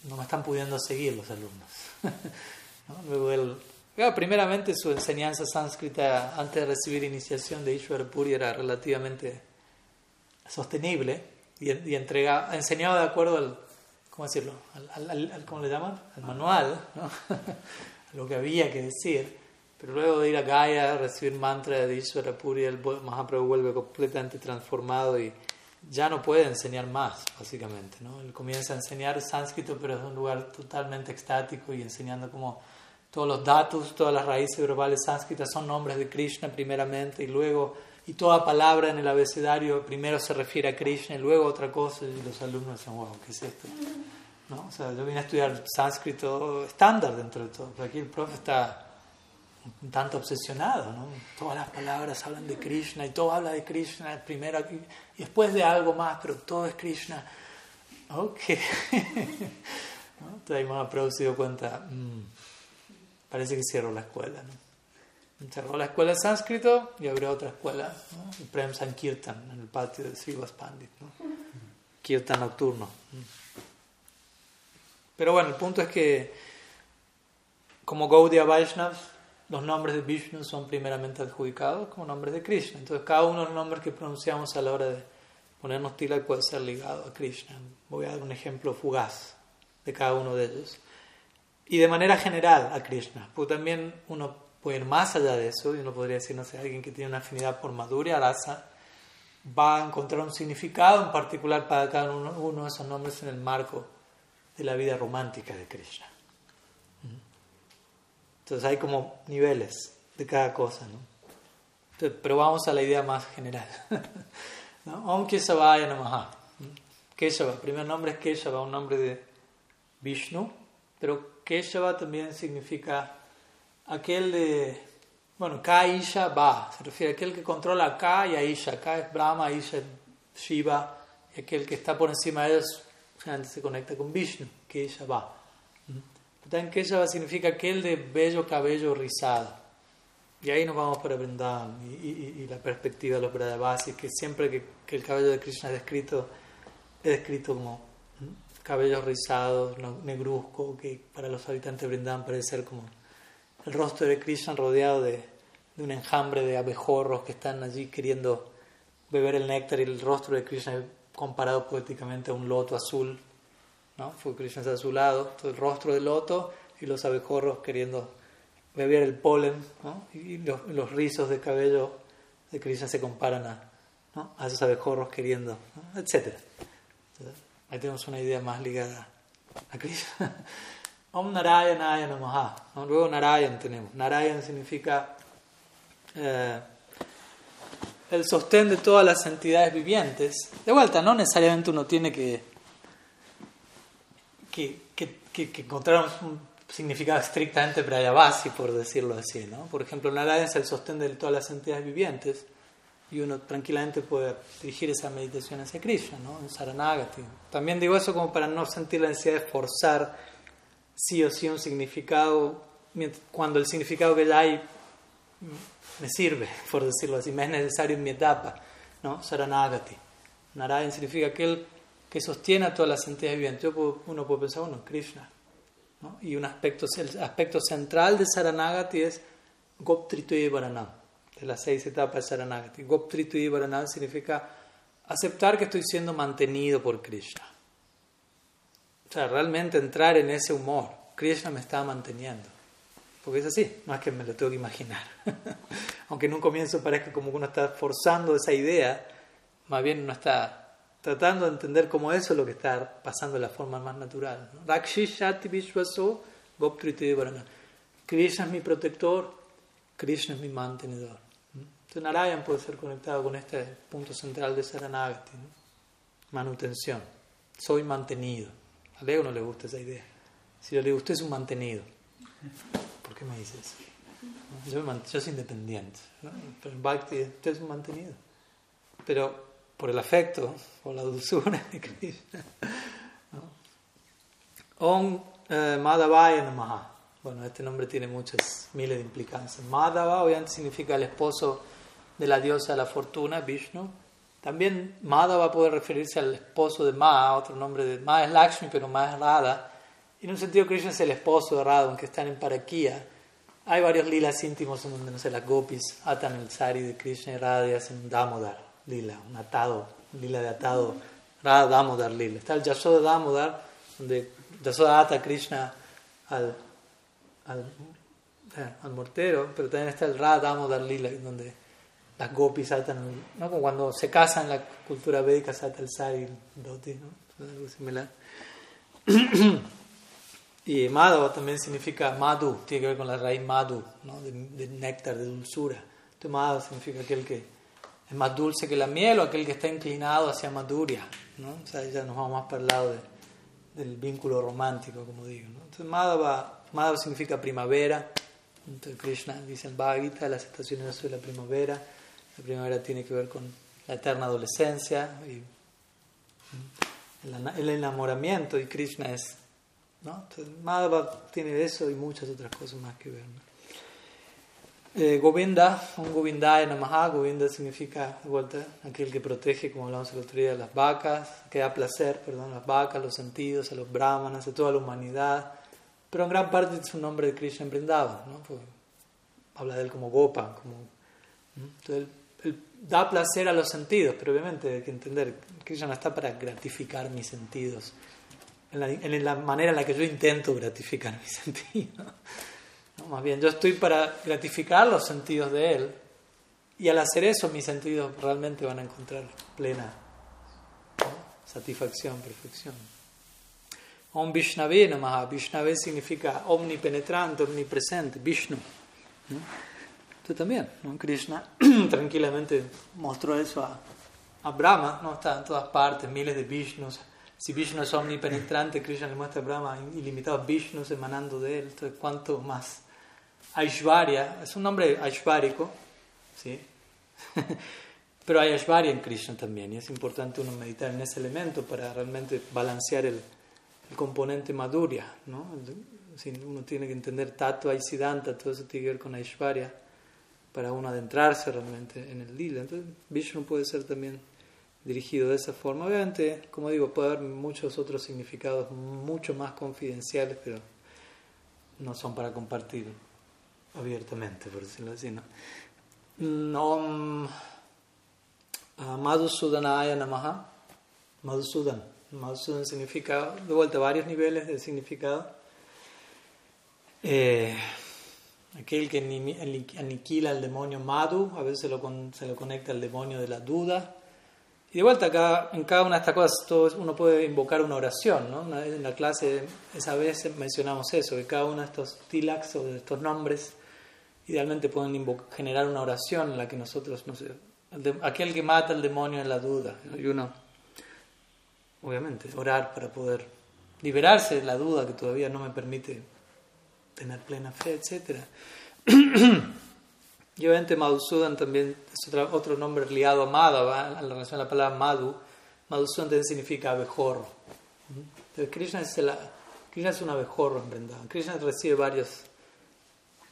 no me están pudiendo seguir los alumnos. Luego él, primeramente su enseñanza sánscrita antes de recibir iniciación de Ishwar Puri era relativamente sostenible y, y entrega, enseñaba de acuerdo al, ¿cómo decirlo? Al, al, ¿Cómo le llaman? Al manual, ¿no? lo que había que decir. Pero luego de ir a Gaia, recibir mantra de Ishwara Puri, el Mahaprabhu vuelve completamente transformado y ya no puede enseñar más, básicamente. ¿no? Él comienza a enseñar sánscrito, pero es un lugar totalmente extático y enseñando como todos los datos, todas las raíces verbales sánscritas son nombres de Krishna primeramente y luego, y toda palabra en el abecedario primero se refiere a Krishna y luego otra cosa y los alumnos dicen, wow, ¿qué es esto? ¿No? O sea, yo vine a estudiar sánscrito estándar dentro de todo, pero aquí el profe está un tanto obsesionado, ¿no? Todas las palabras hablan de Krishna y todo habla de Krishna primero y después de algo más, pero todo es Krishna. Ok. ¿No? Entonces ahí me ha producido cuenta, mm, parece que cierro la escuela, ¿no? Cerró la escuela de sánscrito y abrió otra escuela, ¿no? el Prem Sankirtan, en el patio de Srivas Pandit, ¿no? Kirtan nocturno. Pero bueno, el punto es que como Gaudiya Vaishnavas, los nombres de Vishnu son primeramente adjudicados como nombres de Krishna. Entonces, cada uno de los nombres que pronunciamos a la hora de ponernos tilak puede ser ligado a Krishna. Voy a dar un ejemplo fugaz de cada uno de ellos. Y de manera general a Krishna, porque también uno puede ir más allá de eso y uno podría decir, no sé, alguien que tiene una afinidad por Madhurya, Rasa, va a encontrar un significado en particular para cada uno de esos nombres en el marco de la vida romántica de Krishna. Entonces hay como niveles de cada cosa, ¿no? Entonces, pero vamos a la idea más general. Om Kesavaya Namaha. Keshava, primer nombre es Keshava, un nombre de Vishnu, pero Keshava también significa aquel de, bueno, Ka Isha Va, se refiere a aquel que controla Ka y Aisha. Ka es Brahma, Isha es Shiva, y aquel que está por encima de ellos se conecta con Vishnu, Kesha Va. También Keshava significa aquel de bello cabello rizado. Y ahí nos vamos para Vrindavan y, la perspectiva de los Brajavasis, que siempre que, el cabello de Krishna es descrito, es descrito como cabello rizado, negruzco, que para los habitantes de Vrindavan parece ser como el rostro de Krishna rodeado de, de un enjambre de abejorros que están allí queriendo beber el néctar y el rostro de Krishna comparado poéticamente a un loto azul ¿no? Fue Krishna está a su lado, el rostro del loto y los abejorros queriendo beber el polen, ¿no? y los, rizos de cabello de Krishna se comparan a, ¿no? a esos abejorros queriendo, etc. ahí tenemos una idea más ligada a Krishna. Om Narayana Namaha. Luego Narayan tenemos. Narayan significa eh, el sostén de todas las entidades vivientes. De vuelta, no necesariamente uno tiene que que, que, que, encontraron un significado estrictamente prayavasi, por decirlo así. ¿no? Por ejemplo, Narayana es el sostén de todas las entidades vivientes y uno tranquilamente puede dirigir esa meditación hacia Krishna, ¿no? en Saranagati. También digo eso como para no sentir la necesidad de forzar sí o sí un significado cuando el significado que ya hay me sirve, por decirlo así, me es necesario en mi etapa. ¿no? Saranagati. Narayan significa aquel que sostiene a todas las entidades vivientes. uno puede pensar, bueno, Krishna. ¿no? Y un aspecto, el aspecto central de Saranagati es Goptritoye Varanam. de las seis etapas de Saranagati. Goptritu Varanam significa aceptar que estoy siendo mantenido por Krishna. O sea, realmente entrar en ese humor. Krishna me está manteniendo. Porque es así, no es que me lo tengo que imaginar. Aunque en un comienzo parezca como que uno está forzando esa idea, más bien uno está tratando de entender cómo eso es lo que está pasando de la forma más natural. Krishna es mi protector, Krishna es mi mantenedor. Entonces Narayan puede ser conectado con este punto central de Saranagati, manutención. Soy mantenido. A Leo no le gusta esa idea. Si yo le usted es un mantenido. ¿Por qué me dices? Yo, yo soy independiente. Pero en Bhakti, usted es un mantenido. Pero por el afecto, por la dulzura de Krishna. Om eh, Madhavaya Namaha. Bueno, este nombre tiene muchas miles de implicancias. Madhava obviamente significa el esposo de la diosa de la fortuna, Vishnu. También Madhava puede referirse al esposo de Ma, otro nombre de Ma es Lakshmi, pero Ma es Radha. Y en un sentido Krishna es el esposo de Radha, aunque están en Parakia. Hay varios lilas íntimos en donde, no sé, las gopis atan el sari de Krishna y Radha y hacen un Damodar lila, un atado, un lila de atado, Radha Damodar lila. Está el Yashoda Damodar, donde Yashoda ata a Krishna al al, eh, al mortero, pero también está el Radha Lila, donde las gopis saltan, ¿no? como cuando se casan en la cultura védica, salta el sari, el doti, ¿no? algo similar. y Madhava también significa Madhu, tiene que ver con la raíz Madhu, ¿no? de, néctar, de dulzura. Entonces Madhava significa aquel que es más dulce que la miel o aquel que está inclinado hacia Madhuria, ¿no? O sea, ya nos vamos más para el lado del vínculo romántico, como digo, ¿no? Entonces Madhava Madhava significa primavera. Entonces Krishna dice en Bhagavad las estaciones de la primavera. La primavera tiene que ver con la eterna adolescencia y el enamoramiento y Krishna es. ¿no? Entonces, Madhava tiene eso y muchas otras cosas más que ver. Eh, Govinda, un Govinda en Namaha, Govinda significa vuelta aquel que protege, como hablamos el otro día, las vacas, que da placer, perdón, las vacas, los sentidos, a los brahmanas, a toda la humanidad pero en gran parte es un nombre de Krishna en ¿no? Pues, habla de él como Gopa, como, entonces él, da placer a los sentidos, pero obviamente hay que entender, Krishna no está para gratificar mis sentidos, en la, en la manera en la que yo intento gratificar mis sentidos. ¿no? Más bien, yo estoy para gratificar los sentidos de él, y al hacer eso mis sentidos realmente van a encontrar plena satisfacción, perfección. Om Vishnave Namaha. Vishnave significa omnipenetrante, omnipresente, Vishnu. Tú también, ¿no? Krishna tranquilamente mostró eso a, a, Brahma, ¿no? está en todas partes, miles de Vishnus. Si Vishnu es omnipenetrante, Krishna le muestra a Brahma ilimitados Vishnus emanando de él. Entonces, ¿cuánto más? Aishvarya, es un nombre aishvárico, ¿sí? pero hay Aishvarya en Krishna también, y es importante uno meditar en ese elemento para realmente balancear el, componente maduria, ¿no? Uno tiene que entender tato y todo eso tiene que ver con Aishwarya, para uno adentrarse realmente en el lila. Entonces, Vishnu puede ser también dirigido de esa forma. Obviamente, como digo, puede haber muchos otros significados mucho más confidenciales, pero no son para compartir abiertamente, por decirlo así. ¿no? Om Madhusudanaya Namaha. Madhusudan Madhusudan significa, de vuelta, varios niveles de significado. Eh, aquel que aniquila al demonio Madhu, a veces se lo, se lo conecta al demonio de la duda. Y de vuelta, acá, en cada una de estas cosas uno puede invocar una oración. ¿no? en la clase esa vez mencionamos eso, que cada uno de estos tilaks o de estos nombres idealmente pueden generar una oración en la que nosotros, no sé, aquel que mata al demonio en la duda. Y uno obviamente, orar para poder liberarse de la duda que todavía no me permite tener plena fe, etc. y obviamente Madhusudan también es otro, nombre liado a Madhava, en la relación a la palabra Madhu. Madhusudan también significa abejorro. Krishna es, Krishna es un abejorro en Vrindavan. Krishna recibe varias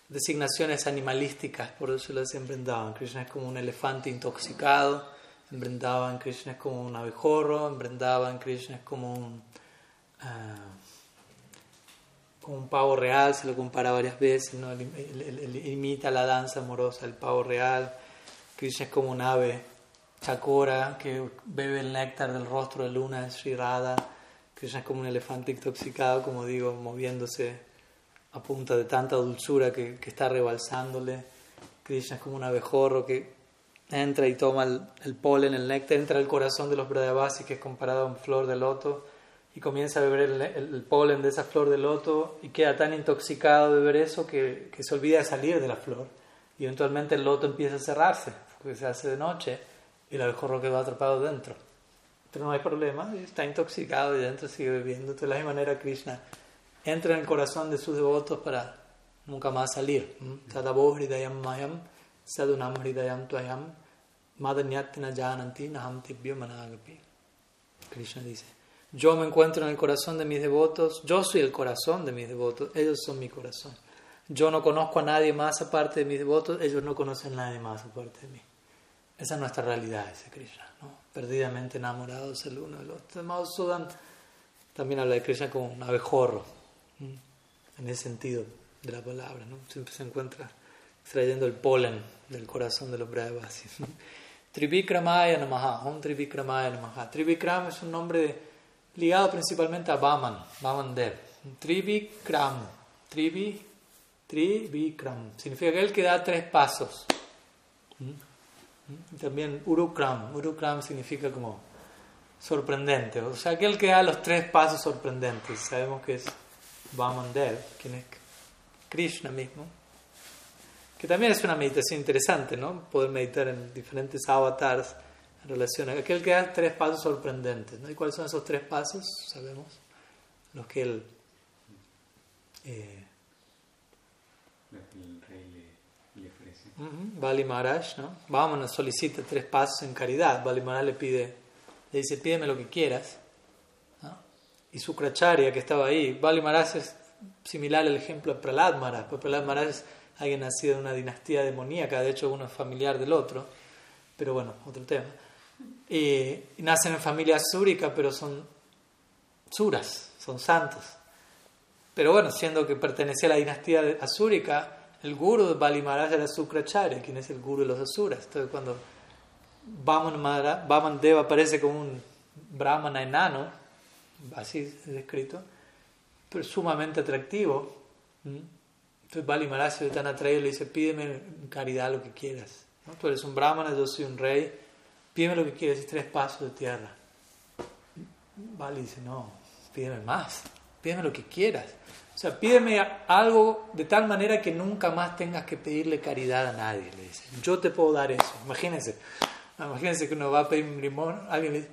designaciones animalísticas, por eso lo en Vrindavan. Krishna es como un elefante intoxicado en Vrindavan Krishna es como un abejorro, en Vrindavan Krishna es como un, uh, con un pavo real, se lo compara varias veces, ¿no? Imita la danza amorosa del pavo real. Krishna es como un ave chakora que bebe el néctar del rostro de luna Radha. Krishna es como un elefante intoxicado, como digo, moviéndose a punta de tanta dulzura que, está rebalsándole. Krishna es como un abejorro que entra y toma el, polen, el néctar, entra al corazón de los Brajavasis, que es comparado a una flor de loto, y comienza a beber el, polen de esa flor de loto y queda tan intoxicado de beber eso que, que, se olvida de salir de la flor. Y eventualmente el loto empieza a cerrarse, porque se hace de noche y el abejorro quedó atrapado dentro. Pero no hay problema, está intoxicado y dentro sigue bebiendo. De la misma manera Krishna entra en el corazón de sus devotos para nunca más salir. mayam sadunam hridayam tvayam madanyatna jananti naham managapi. Krishna dice, yo me encuentro en el corazón de mis devotos, yo soy el corazón de mis devotos, ellos son mi corazón. Yo no conozco a nadie más aparte de mis devotos, ellos no conocen a nadie más aparte de mí. Esa es nuestra realidad, dice Krishna, ¿no? perdidamente enamorados el uno del otro. Madhusudan también habla de Krishna como un abejorro, en ese sentido de la palabra, ¿no? siempre se encuentra extrayendo el polen del corazón de los Brahavasis. Trivikramaya Namaha, Om Trivikramaya Namaha. Trivikram es un nombre ligado principalmente a Vaman, Vaman Dev. Trivikram, Trivi, Trivikram, significa que él que da tres pasos. ¿Mm? ¿Mm? También Urukram, Urukram significa como sorprendente, o sea, aquel que da los tres pasos sorprendentes. Sabemos que es Vaman Dev, quien es Krishna mismo que también es una meditación interesante, ¿no? Poder meditar en diferentes avatars en relación a aquel que da tres pasos sorprendentes, ¿no? ¿Y cuáles son esos tres pasos? Sabemos. Los que él... Eh, el rey le, ofrece. Bali Maharaj, ¿no? Vámonos, solicita tres pasos en caridad. Bali Maharaj le pide, le dice, pídeme lo que quieras. ¿no? Y Sukracharya, que estaba ahí, Bali Maharaj es similar al ejemplo de Pralad Maharaj, porque Pralad Maharaj es alguien nacido de una dinastía demoníaca, de hecho uno es familiar del otro, pero bueno, otro tema. Y, nacen en familia súrica, pero son suras, son santos. Pero bueno, siendo que pertenecía a la dinastía asúrica, el guru de Bali Maharaj era Sukracharya, quien es el guru de los asuras. Entonces cuando Vaman, Deva aparece como un brahmana enano, así es descrito, pero sumamente atractivo, entonces Bali Maharaj se tan atraído le dice, pídeme caridad lo que quieras. ¿no? Tú eres un brahmana, yo soy un rey, pídeme lo que quieras y tres pasos de tierra. Bali dice, no, pídeme más, pídeme lo que quieras. O sea, pídeme algo de tal manera que nunca más tengas que pedirle caridad a nadie, le dice. Yo te puedo dar eso. Imagínense, imagínense que uno va a pedir un limón, alguien le dice,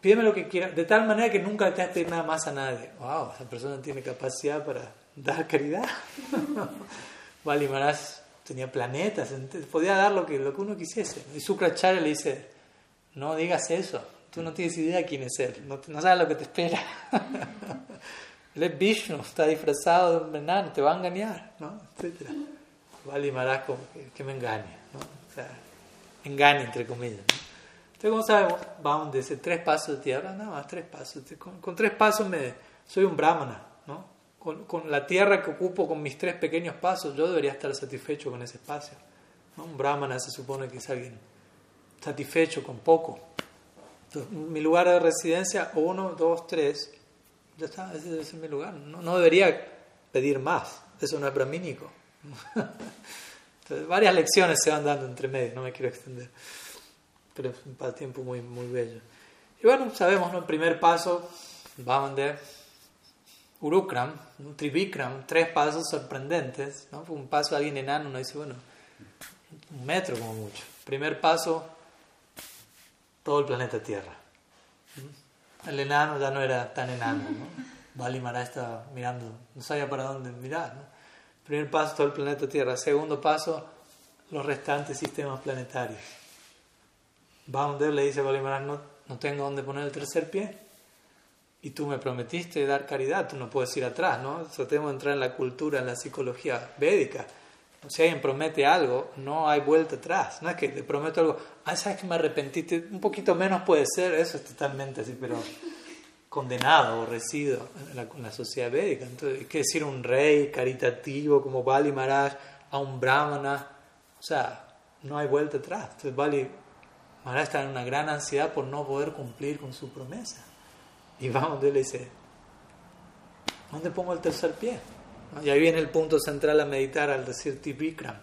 pídeme lo que quieras, de tal manera que nunca te has nada más a nadie. Wow, esa persona tiene capacidad para dar caridad. Bali Maharaj tenía planetas, podía dar lo que, lo que uno quisiese. Y Sukracharya le dice, no digas eso, tú no tienes idea quién es él, no, sabes lo que te espera. él es Vishnu, está disfrazado de un te va a engañar, ¿no? Etcétera. Bali Maharaj como que, me engañe, ¿no? O sea, engañe entre comillas. Entonces, como sabemos, vamos desde tres pasos de tierra, nada más tres pasos. Con, con tres pasos me, soy un brahmana, ¿no? con, la tierra que ocupo con mis tres pequeños pasos, yo debería estar satisfecho con ese espacio. Un brahmana se supone que es alguien satisfecho con poco. mi lugar de residencia, uno, dos, tres, ya está, ese, es mi lugar. No, debería pedir más, eso no es brahmínico. Entonces, varias lecciones se van dando entre medio, no me quiero extender, pero es un tiempo muy, muy bello. Y bueno, sabemos, ¿no? el primer paso, vamos a Urukram, un Trivikram, tres pasos sorprendentes. ¿no? Un paso de alguien enano, uno dice, bueno, un metro como mucho. Primer paso, todo el planeta Tierra. El enano ya no era tan enano. ¿no? Bali estaba mirando, no sabía para dónde mirar. Primer paso, todo el planeta Tierra. Segundo paso, los restantes sistemas planetarios. Baumdev le dice a Bali no, no tengo dónde poner el tercer pie y tú me prometiste dar caridad, tú no puedes ir atrás, ¿no? tenemos que entrar en la cultura, en la psicología védica. Si alguien promete algo, no hay vuelta atrás. No es que te prometo algo, ah, sabes que me arrepentiste, un poquito menos puede ser, eso es totalmente así, pero condenado, aborrecido en la, en la sociedad védica. Entonces, ¿qué decir un rey caritativo como Bali Maharaj a un brahmana? O sea, no hay vuelta atrás. Entonces, Bali Maharaj está en una gran ansiedad por no poder cumplir con su promesa. Y vamos, él le dice, ¿dónde pongo el tercer pie? Y ahí viene el punto central a meditar al decir Tipikram,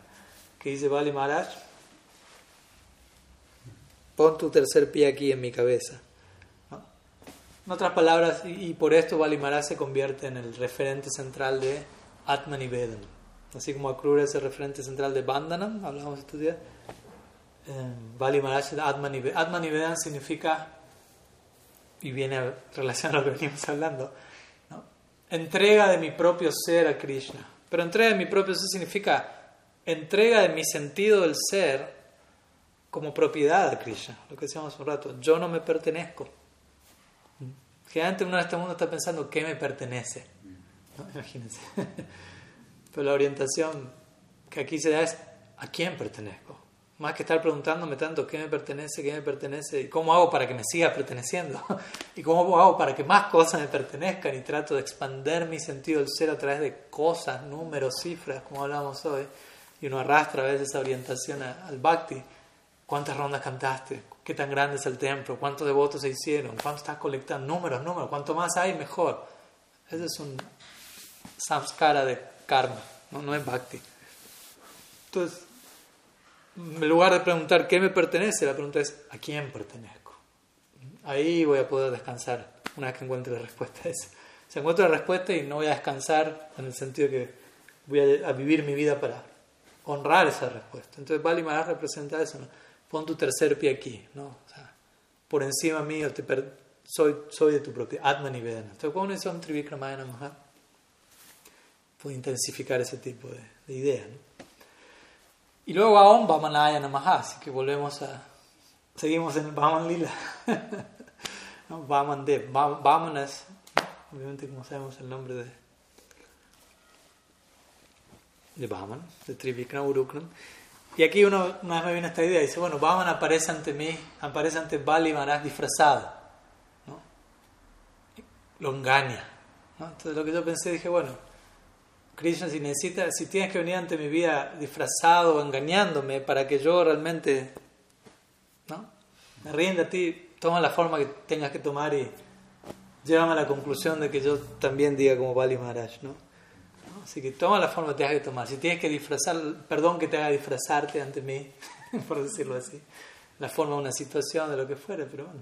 que dice Bali Maharaj, pon tu tercer pie aquí en mi cabeza. En otras palabras, y, por esto Maharaj se convierte en el referente central de Atmanivedan. Así como Akrura es el referente central de Bandhanam, hablamos estos días, eh, Bali Maharaj Atmanivedan. Atmanivedan significa, y viene a relación a lo que venimos hablando. Entrega de mi propio ser a Krishna. Pero entrega de mi propio ser significa entrega de mi sentido del ser como propiedad de Krishna, lo que decíamos hace un rato, yo no me pertenezco. Generalmente uno en este mundo está pensando qué me pertenece. ¿no? Imagínense. Pero la orientación que aquí se da es a quién pertenezco. Más que estar preguntándome tanto qué me pertenece, qué me pertenece, y cómo hago para que me siga perteneciendo, y cómo hago para que más cosas me pertenezcan, y trato de expander mi sentido del ser a través de cosas, números, cifras, como hablamos hoy, y uno arrastra a veces esa orientación al bhakti. ¿Cuántas rondas cantaste? ¿Qué tan grande es el templo? ¿Cuántos devotos se hicieron? ¿Cuánto estás colectando? Números, números. Cuanto más hay, mejor. Ese es un samskara de karma, no, no es bhakti. Entonces, en lugar de preguntar qué me pertenece, la pregunta es ¿a quién pertenezco? Ahí voy a poder descansar una vez que encuentre la respuesta a eso. Se encuentra la respuesta y no voy a descansar en el sentido que voy a, vivir mi vida para honrar esa respuesta. Entonces Bali Maharaj representa eso, ¿no? Pon tu tercer pie aquí, ¿no? O sea, por encima mío te per soy, soy de tu propia Atma Nivedana. Entonces cuando uno un Trivikramaya Namaha, puede intensificar ese tipo de, de idea, ¿no? Y luego a Om Vamanaya Namaha, así que volvemos a. Seguimos en Vaman Lila. ¿no? Vaman Dev. Es, obviamente, como sabemos, el nombre de. de Vaman, de Trivikram Urukram. Y aquí uno, vez me viene esta idea, dice, bueno, Vaman aparece ante mí, aparece ante Bali Maharaj disfrazado. ¿no? Lo engaña. ¿no? Entonces lo que yo pensé, dije, bueno, Krishna, si necesitas, si tienes que venir ante mi vida disfrazado o engañándome para que yo realmente ¿no? me rinda a ti, toma la forma que tengas que tomar y llévame a la conclusión de que yo también diga como Bali Maharaj, ¿no? Así que toma la forma que tengas que tomar. Si tienes que disfrazar, perdón que te haga disfrazarte ante mí, por decirlo así, la forma de una situación, de lo que fuere, pero bueno.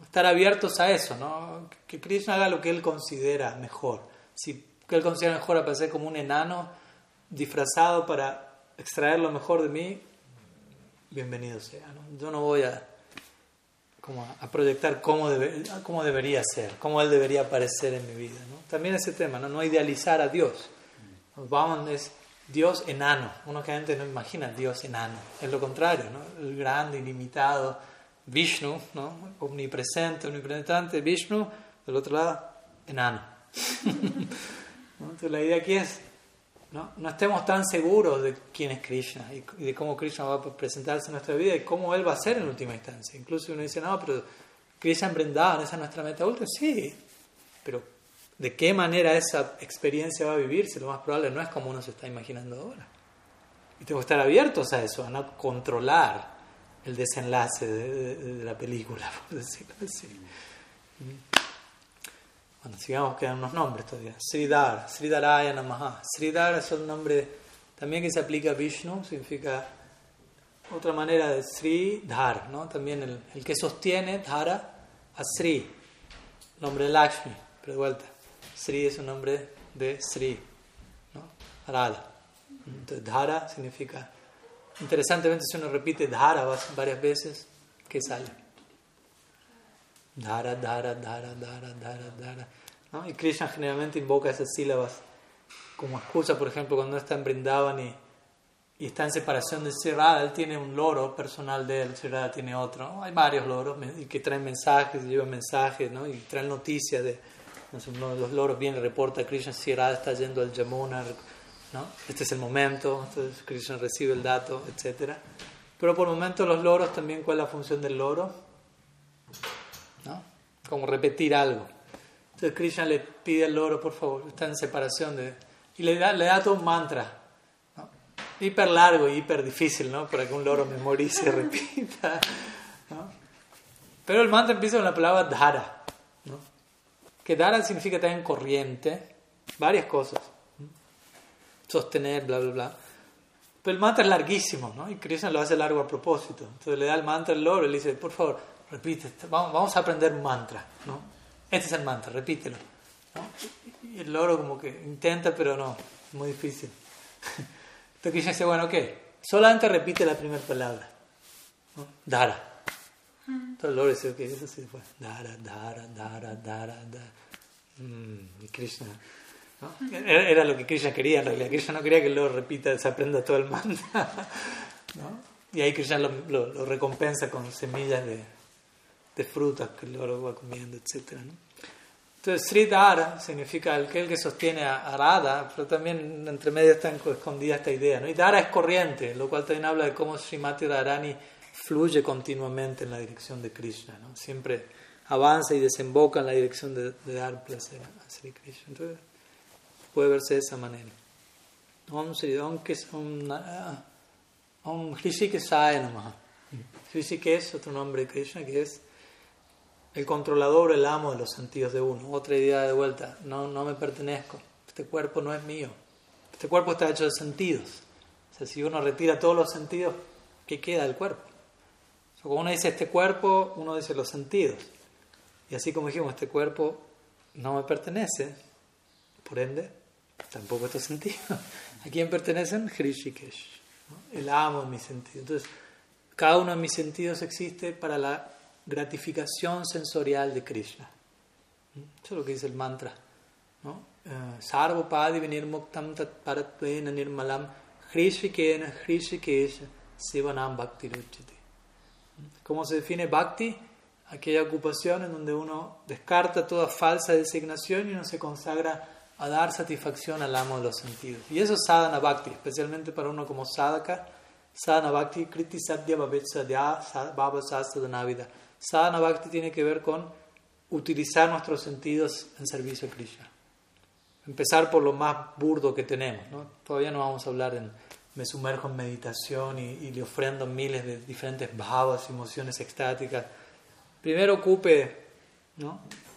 Estar abiertos a eso, ¿no? Que Krishna haga lo que él considera mejor. Si que él considera mejor aparecer como un enano disfrazado para extraer lo mejor de mí, bienvenido sea. ¿no? Yo no voy a, como a, proyectar cómo, debe, cómo debería ser, cómo él debería aparecer en mi vida. ¿no? También ese tema, no, no idealizar a Dios. Vamos, es Dios enano. Uno que antes no imagina Dios enano. Es lo contrario, ¿no? el grande, ilimitado, Vishnu, ¿no? omnipresente, omnipresente, Vishnu, del otro lado, enano. ¿no? La idea aquí es, ¿no? no estemos tan seguros de quién es Krishna y, de cómo Krishna va a presentarse en nuestra vida y cómo Él va a ser en última instancia. Incluso uno dice, no, pero Krishna en esa es nuestra meta última. Sí, pero ¿de qué manera esa experiencia va a vivirse? Lo más probable no es como uno se está imaginando ahora. Y tengo que estar abiertos a eso, a no controlar el desenlace de, de, de la película, por decirlo así. Bueno, sigamos, quedan unos nombres todavía. Sridhar, Sridharaya Namaha. Sridhar es un nombre también que se aplica a Vishnu, significa otra manera de Sridhar, ¿no? También el, el que sostiene Dhara a Sri, nombre de Lakshmi, pero de vuelta. Sri es un nombre de Sri, ¿no? Radha. Entonces, Dhara significa, interesantemente, si uno repite Dhara varias veces, ¿qué sale? Dhara, dhara, dhara, dhara, dhara, dhara. ¿no? Y Krishna generalmente invoca esas sílabas como excusa, por ejemplo, cuando está en Brindavan y, y está en separación de Sri él tiene un loro personal de él, Sri tiene otro. ¿no? Hay varios loros que traen mensajes, llevan mensajes ¿no? y traen noticias de. Uno de los loros viene reporta Krishna, Sri está yendo al Yamuna, ¿no? este es el momento, entonces Krishna recibe el dato, etc. Pero por el momento los loros también, ¿cuál es la función del loro? ¿No? como repetir algo. Entonces Krishna le pide al loro, por favor, está en separación de... Y le da, le da todo un mantra, ¿no? hiper largo y hiper difícil, ¿no? Para que un loro memorice repita. ¿no? Pero el mantra empieza con la palabra dhara, ¿no? que dhara significa también corriente, varias cosas, sostener, bla, bla, bla. Pero el mantra es larguísimo, ¿no? Y Krishna lo hace largo a propósito. Entonces le da el mantra al loro y le dice, por favor, repite, vamos, a aprender mantra, ¿no? Este es el mantra, repítelo. Y el loro como que intenta, pero no, es muy difícil. Entonces Krishna dice, bueno, ok, solamente repite la primera palabra. Dara. Entonces el loro dice, ok, eso sí fue. Dara, dara, dara, dara, dara. Mm, Krishna... Era, lo que Krishna quería en realidad. Krishna no quería que el loro repita, se aprenda todo el mantra. ¿no? Y ahí Krishna lo, lo recompensa con semillas de, de frutas que el va comiendo, etc. ¿no? Entonces, Sridhara significa aquel que sostiene a Radha, pero también entre medio está escondida esta idea. ¿no? Y Dara es corriente, lo cual también habla de cómo Srimati Radharani fluye continuamente en la dirección de Krishna. ¿no? Siempre avanza y desemboca en la dirección de, de dar placer a Sri Krishna. Entonces, puede verse de esa manera. Om Sri Om Om Hrishikesaya Namaha. Hrishikesh, otro nombre de Krishna, que es el controlador, el amo de los sentidos de uno. Otra idea de vuelta, no, no me pertenezco, este cuerpo no es mío, este cuerpo está hecho de sentidos. O sea, si uno retira todos los sentidos, ¿qué queda del cuerpo? O sea, cuando uno dice este cuerpo, uno dice los sentidos. Y así como dijimos, este cuerpo no me pertenece, por ende, tampoco estos sentidos. ¿A quién pertenecen? Hrishikesh, ¿no? el amo de mis sentidos. Entonces, cada uno de mis sentidos existe para la gratificación sensorial de Krishna. Eso es lo que dice el mantra. ¿no? Sarvapadi vinirmuktam tat paratvena nirmalam hrishikena hrishikesha sivanam bhakti ruchiti. ¿Cómo se define bhakti? Aquella ocupación en donde uno descarta toda falsa designación y uno se consagra a dar satisfacción al amo de los sentidos. Y eso es sadhana bhakti, especialmente para uno como sadhaka. Sadhana bhakti kriti sadhya bhavetsadya bhava sastadhanavida. Sadhana Bhakti tiene que ver con utilizar nuestros sentidos en servicio a Krishna. Empezar por lo más burdo que tenemos. Todavía no vamos a hablar en me sumerjo en meditación y, le ofrendo miles de diferentes bhavas, emociones extáticas. Primero ocupe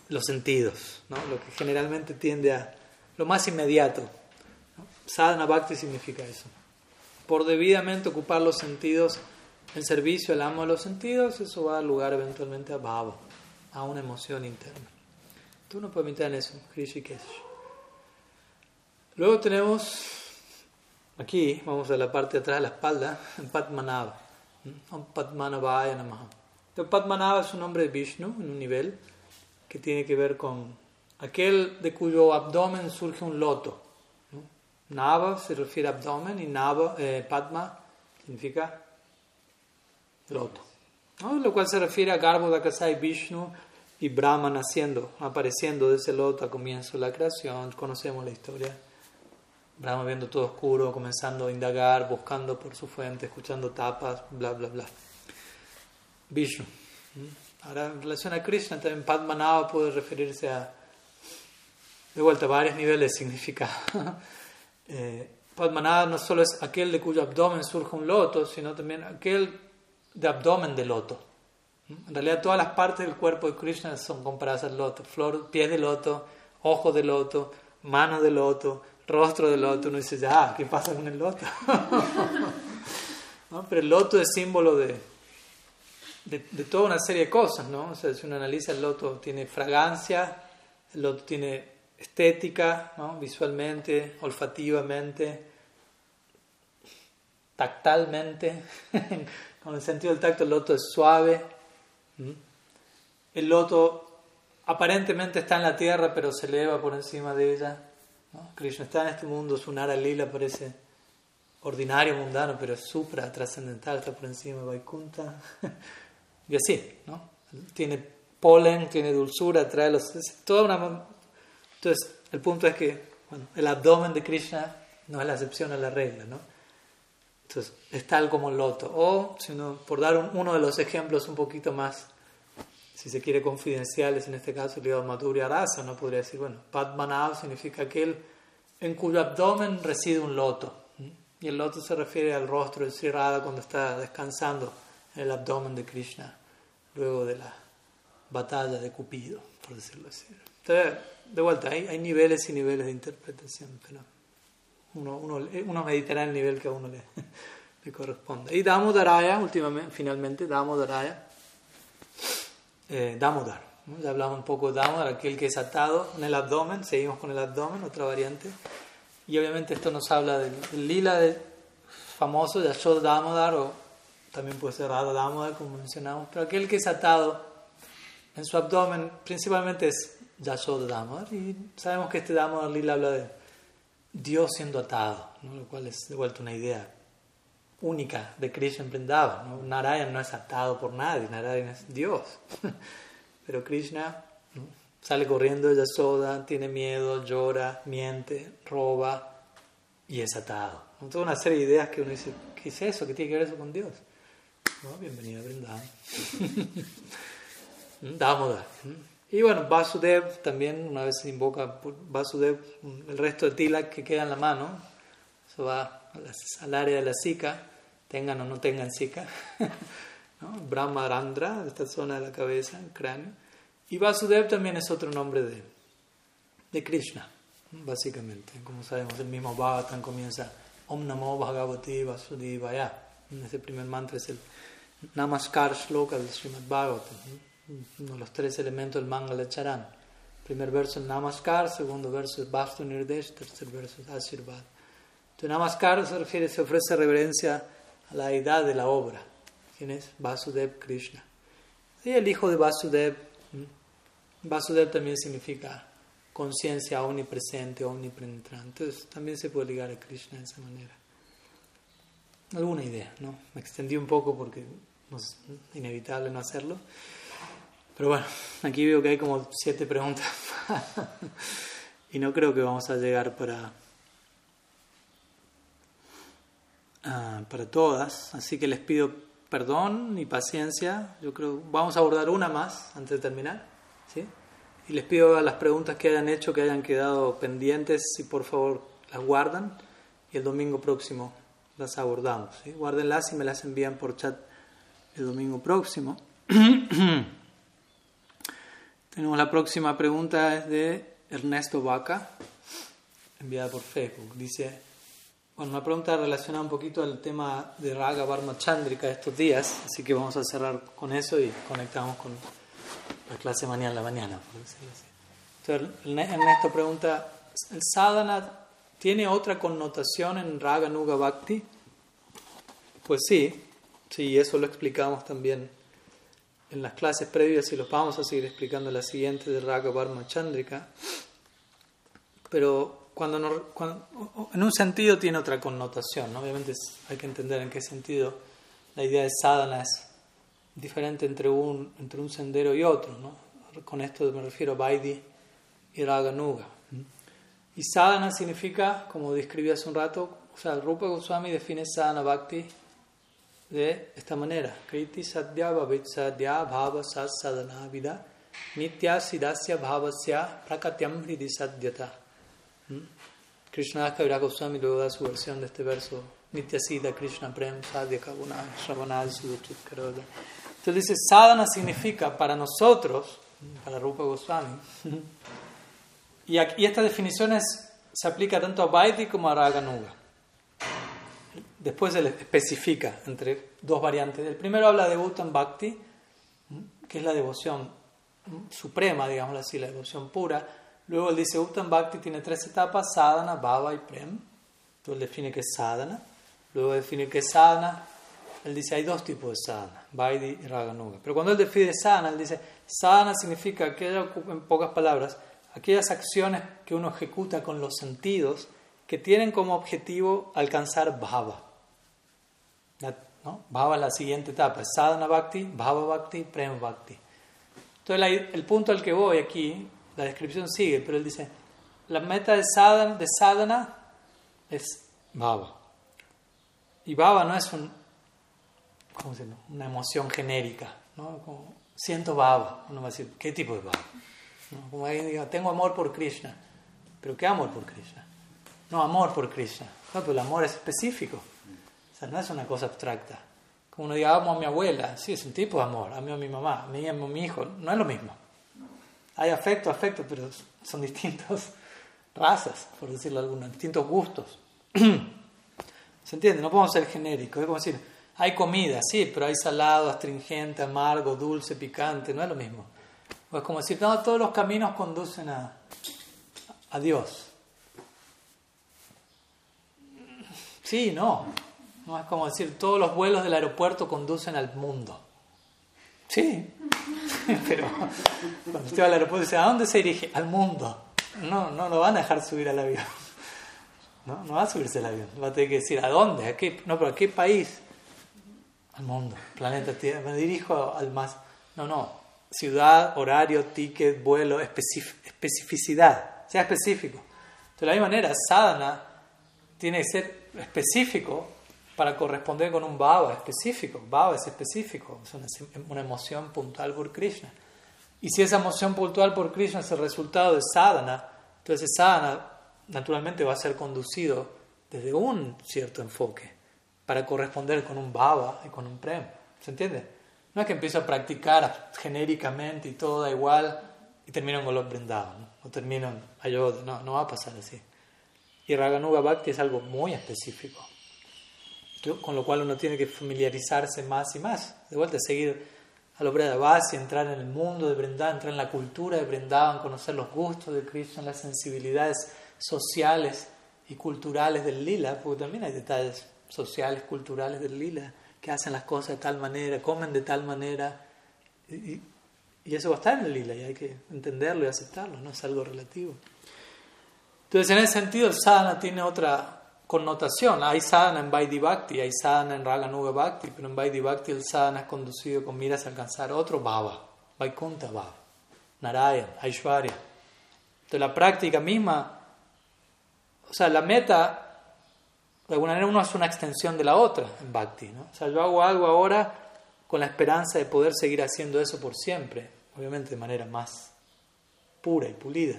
los sentidos, lo que generalmente tiende a lo más inmediato. ¿no? Sadhana Bhakti significa eso. Por debidamente ocupar los sentidos en servicio al amo de los sentidos, eso va a dar lugar eventualmente a bhava, a una emoción interna. Tú no puedes en eso, Krishikesh. Luego tenemos, aquí, vamos a la parte de atrás de la espalda, en Padmanava. Padmanavaya Namaha. Padmanava es un nombre de Vishnu en un nivel que tiene que ver con aquel de cuyo abdomen surge un loto. Nava se refiere a abdomen y Nava, eh, Padma significa loto. ¿no? Lo cual se refiere a Garbhodakasai Vishnu y Brahma naciendo, apareciendo de ese loto a comienzo de la creación. Conocemos la historia. Brahma viendo todo oscuro, comenzando a indagar, buscando por su fuente, escuchando tapas, bla, bla, bla. Vishnu. Ahora, en relación a Krishna, también Padmanava puede referirse a, de vuelta, varios niveles de significado. eh, no solo es aquel de cuyo abdomen surge un loto, sino también aquel de abdomen de loto. En realidad todas las partes del cuerpo de Krishna son comparadas al loto. Flor, pies de loto, ojos de loto, manos de loto, rostro de loto. Uno dice, ya, ¿qué pasa con el loto? ¿No? Pero el loto es símbolo de, de, de, toda una serie de cosas. ¿no? O sea, si uno analiza el loto, tiene fragancia, el loto tiene estética, ¿no? visualmente, olfativamente, tactalmente. Con el sentido del tacto, el loto es suave. El loto aparentemente está en la tierra, pero se eleva por encima de ella. ¿no? Krishna está en este mundo, su Nara Lila parece ordinario, mundano, pero es supra, trascendental, está por encima de Vaikunta. y así, ¿no? Tiene polen, tiene dulzura, trae los. toda una. Entonces, el punto es que bueno, el abdomen de Krishna no es la excepción a la regla, ¿no? Entonces, es tal como el loto. O, si uno, por dar un, uno de los ejemplos un poquito más, si se quiere confidenciales, en este caso ligado a Madhurya Rasa, no podría decir, bueno, Padmanav significa aquel en cuyo abdomen reside un loto. Y el loto se refiere al rostro de Sri Radha cuando está descansando en el abdomen de Krishna, luego de la batalla de Cupido, por decirlo así. Entonces, de vuelta, hay, hay niveles y niveles de interpretación, pero uno, uno, uno meditará el nivel que a uno le, le corresponde. Y Damodaraya, últimamente, finalmente, Damodaraya, eh, Damodar. Ya hablamos un poco de Damodar, aquel que es atado en el abdomen, seguimos con el abdomen, otra variante. Y obviamente esto nos habla del, lila de, famoso, Yashoda Damodar, o también puede ser Radha Damodar, como mencionamos, pero aquel que es atado en su abdomen principalmente es Yashoda Damodar, y sabemos que este Damodar lila habla de Dios siendo atado, lo cual es de vuelta una idea única de Krishna en ¿no? Narayan no es atado por nadie, Narayan es Dios. Pero Krishna sale corriendo de Yasoda, tiene miedo, llora, miente, roba y es atado. ¿no? Toda una serie de ideas que uno dice, ¿qué es eso? ¿Qué tiene que ver eso con Dios? ¿No? Bienvenido a Vrindavan. Damoda. Y bueno, Vasudev también, una vez se invoca Vasudev, el resto de Tilak que queda en la mano, eso va al área de la Sika, tengan o no tengan Sika, ¿no? Brahma Randra, esta zona de la cabeza, cráneo. Y Vasudev también es otro nombre de, de Krishna, básicamente. Como sabemos, el mismo Bhagavatam comienza Om Namo Bhagavati Vasudevaya. Ese primer mantra es el Namaskar Shloka del Srimad Bhagavatam uno de los tres elementos del Mangala Charan. Primer verso Namaskar, segundo verso Vastu Nirdesh, tercer verso Ashirvad. Entonces Namaskar se refiere, se ofrece reverencia a la deidad de la obra. ¿Quién es? Vasudev Krishna. Y el hijo de Vasudev. Vasudev también significa conciencia omnipresente, omnipenetrante. Entonces también se puede ligar a Krishna de esa manera. Alguna idea, ¿no? Me extendí un poco porque es inevitable no hacerlo. Pero bueno, aquí veo que hay como siete preguntas y no creo que vamos a llegar para, uh, para todas. Así que les pido perdón y paciencia. Yo creo vamos a abordar una más antes de terminar. ¿sí? Y les pido a las preguntas que hayan hecho, que hayan quedado pendientes, si por favor las guardan y el domingo próximo las abordamos. ¿sí? Guárdenlas y me las envían por chat el domingo próximo. Tenemos la próxima pregunta es de Ernesto Vaca, enviada por Facebook. Dice, bueno, una pregunta relacionada un poquito al tema de Raga Varma Chandrika estos días, así que vamos a cerrar con eso y conectamos con la clase mañana en la mañana, Ernesto pregunta, ¿el sadhana tiene otra connotación en Raga Nuga Bhakti? Pues sí, sí, eso lo explicamos también en las clases previas y los vamos a seguir explicando la siguiente de Raga Varma Chandrika. Pero cuando, en un sentido tiene otra connotación, obviamente hay que entender en qué sentido la idea de sadhana es diferente entre un, entre un sendero y otro. ¿no? Con esto me refiero a Vaidhi y Raga Nuga. Y sadhana significa, como describí hace un rato, o sea, Rupa Goswami define sadhana bhakti de esta manera. Kriti sadhya bhavit sadhya bhava sat sadhana vida nitya sidasya bhavasya prakatyam hridi sadhyata. ¿Mm? Krishna Kaviraj Goswami luego da su versión de este verso Nitya Siddha Krishna Prem Sadhya Kavuna Shravanal Sudachit Karoda. Entonces dice, sadhana significa para nosotros, para Rupa Goswami, y, aquí, y esta definición se aplica tanto a Vaidhi como a Raganuga. Después se le especifica entre dos variantes. El primero habla de Uttam Bhakti, que es la devoción suprema, digamos así, la devoción pura. Luego él dice Uttam Bhakti tiene tres etapas, sadhana, bhava y prem. Entonces él define que es sadhana. Luego define que es sadhana. Él dice hay dos tipos de sadhana, Vaidhi y Raganuga. Pero cuando él define sadhana, él dice sadhana significa, en pocas palabras, aquellas acciones que uno ejecuta con los sentidos que tienen como objetivo alcanzar bhava. ¿No? Bhava la siguiente etapa, sadhana bhakti, bhava bhakti, prema bhakti. Entonces el punto al que voy aquí, la descripción sigue, pero él dice, la meta de sadhana, de sadhana es bhava. Y bhava no es un, ¿cómo una emoción genérica, ¿no? siento bhava. Uno va a decir, ¿qué tipo de bhava? ¿No? Como alguien diga, tengo amor por Krishna. ¿Pero qué amor por Krishna? No, amor por Krishna. No, pero el amor es específico. O sea, no es una cosa abstracta. Como uno diga, amo a mi abuela. Sí, es un tipo de amor. Amo a mi mamá. Amo a mi hijo. No es lo mismo. Hay afecto, afecto, pero son distintas razas, por decirlo alguna, distintos gustos. ¿Se entiende? No podemos ser genéricos. Es como decir, hay comida, sí, pero hay salado, astringente, amargo, dulce, picante. No es lo mismo. O es como decir, no, todos los caminos conducen a, a Dios. Sí, no. No es como decir, todos los vuelos del aeropuerto conducen al mundo. Sí, pero cuando usted va al aeropuerto dice, ¿a dónde se dirige? Al mundo. No, no lo van a dejar subir al avión. No, no va a subirse al avión. Va a tener que decir, ¿a dónde? ¿A qué? No, pero ¿a qué país? Al mundo, planeta Tierra. Me dirijo al más... No, no. Ciudad, horario, ticket, vuelo, especificidad. Sea específico. De la misma manera, sadhana tiene que ser específico para corresponder con un bhava específico. Bhava es específico, es una, emoción puntual por Krishna. Y si esa emoción puntual por Krishna es el resultado de sadhana, entonces sadhana naturalmente va a ser conducido desde un cierto enfoque para corresponder con un bhava y con un prem. ¿Se entiende? No es que empiezo a practicar genéricamente y todo da igual y termino en Golok ¿no? o termino en. No, no va a pasar así. Y Raganuga Bhakti es algo muy específico, con lo cual uno tiene que familiarizarse más y más. De vuelta, seguir a la obra de base, entrar en el mundo de Vrindavan, entrar en la cultura de Vrindavan, conocer los gustos de Krishna, las sensibilidades sociales y culturales del lila, porque también hay detalles sociales, culturales del lila, que hacen las cosas de tal manera, comen de tal manera, y, y eso va a estar en el lila y hay que entenderlo y aceptarlo, no es algo relativo. Entonces, en ese sentido, sadhana tiene otra connotación. Hay sadhana en Vaidhi Bhakti, hay sadhana en Raganuga Bhakti, pero en Vaidhi Bhakti el sadhana es conducido con miras a alcanzar otro bhava, Vaikuntha Bhava, Narayan, Aishwarya. Entonces, la práctica misma, o sea, la meta, de alguna manera uno hace una extensión de la otra en Bhakti. ¿no? O sea, yo hago algo ahora con la esperanza de poder seguir haciendo eso por siempre, obviamente de manera más pura y pulida.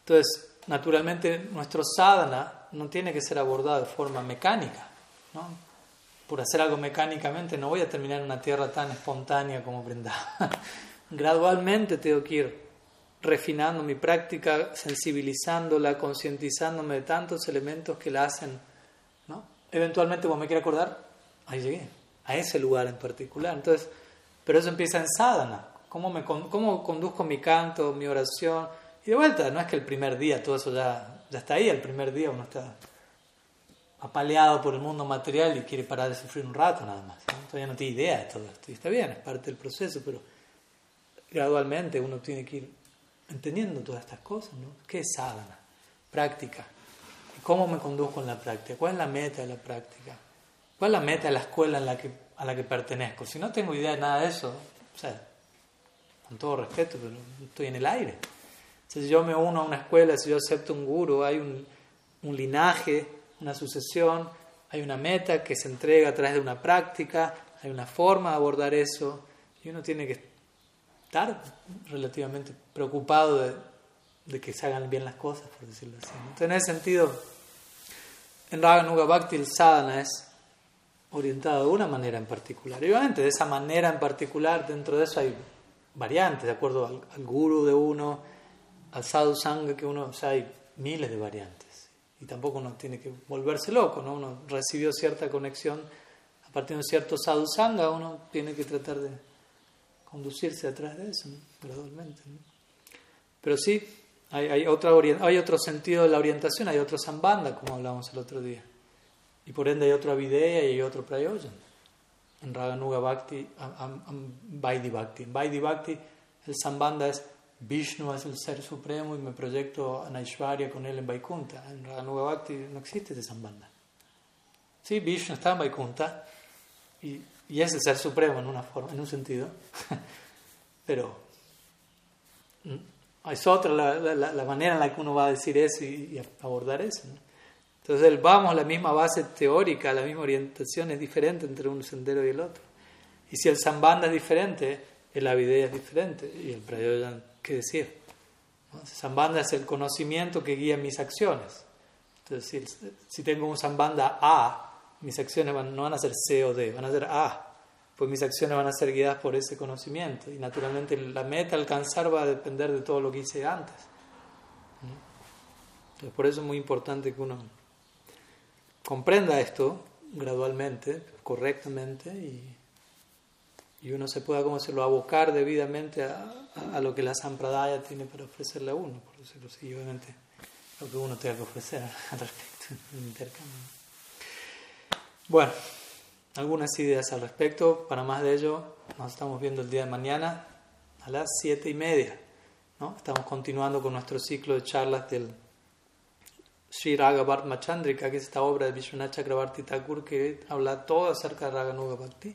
Entonces, naturalmente, nuestro sadhana no tiene que ser abordado de forma mecánica. ¿no? Por hacer algo mecánicamente no voy a terminar en una tierra tan espontánea como Brindava. Gradualmente tengo que ir refinando mi práctica, sensibilizándola, concientizándome de tantos elementos que la hacen. ¿no? Eventualmente, como me quiero acordar, ahí llegué, a ese lugar en particular. Entonces, pero eso empieza en sadhana. ¿Cómo, me, cómo conduzco mi canto, mi oración? Y de vuelta, no es que el primer día todo eso ya, ya está ahí, el primer día uno está apaleado por el mundo material y quiere parar de sufrir un rato nada más. Todavía no tiene idea de todo esto. Y está bien, es parte del proceso, pero gradualmente uno tiene que ir entendiendo todas estas cosas. ¿no? ¿Qué es sadhana? Práctica. ¿Cómo me conduzco en la práctica? ¿Cuál es la meta de la práctica? ¿Cuál es la meta de la escuela la que, a la que pertenezco? Si no tengo idea de nada de eso, o sea, con todo respeto, pero estoy en el aire. Si yo me uno a una escuela, si yo acepto un guru, hay un, linaje, una sucesión, hay una meta que se entrega a través de una práctica, hay una forma de abordar eso, y uno tiene que estar relativamente preocupado de, de que se hagan bien las cosas, por decirlo así. Entonces, en ese sentido, en Raganuga Bhakti el sadhana es orientado de una manera en particular. Y obviamente, de esa manera en particular, dentro de eso hay variantes, de acuerdo al, al guru de uno, al sadhu sangha que uno, o hay miles de variantes. Y tampoco uno tiene que volverse loco, ¿no? Uno recibió cierta conexión a partir de un cierto sadhu sangha, uno tiene que tratar de conducirse atrás de eso, gradualmente. Pero sí, hay, hay, otra otro sentido de la orientación, hay otro sambanda, como hablamos el otro día. Y por ende hay otro avideya y hay otro prayojan. En Raganuga Bhakti, Vaidhi Bhakti. En Vaidhi Bhakti el sambanda es Vishnu es el ser supremo y me proyecto a Naishvarya con él en Vaikunta. En Raganuga Bhakti no existe esa sambanda. Sí, Vishnu está en Vaikunta y, y, es el ser supremo en una forma, en un sentido, pero mm, es otra la, la, la, manera en la que uno va a decir eso y, y abordar eso. Entonces, el vamos, la misma base teórica, la misma orientación es diferente entre un sendero y el otro. Y si el sambandha es diferente, el avidea es diferente y el prayojan, ¿qué decir? ¿No? Es el conocimiento que guía mis acciones. Entonces, si, si tengo un sambandha A, mis acciones no van a ser C o D, van a ser A. Pues mis acciones van a ser guiadas por ese conocimiento. Y naturalmente la meta alcanzar va a depender de todo lo que hice antes. Entonces, por eso es muy importante que uno comprenda esto gradualmente, correctamente, y, y uno se pueda, como se lo abocar debidamente a, a, lo que la Sampradaya tiene para ofrecerle a uno, por decirlo así, obviamente lo que uno tenga que ofrecer al respecto del intercambio. Bueno, algunas ideas al respecto. Para más de ello, nos estamos viendo el día de mañana a las siete y media. ¿no? Estamos continuando con nuestro ciclo de charlas del Sri Raga Machandrika, que es esta obra de Vishwanath Chakrabarti Thakur que habla todo acerca de Raga Nuga Bhakti.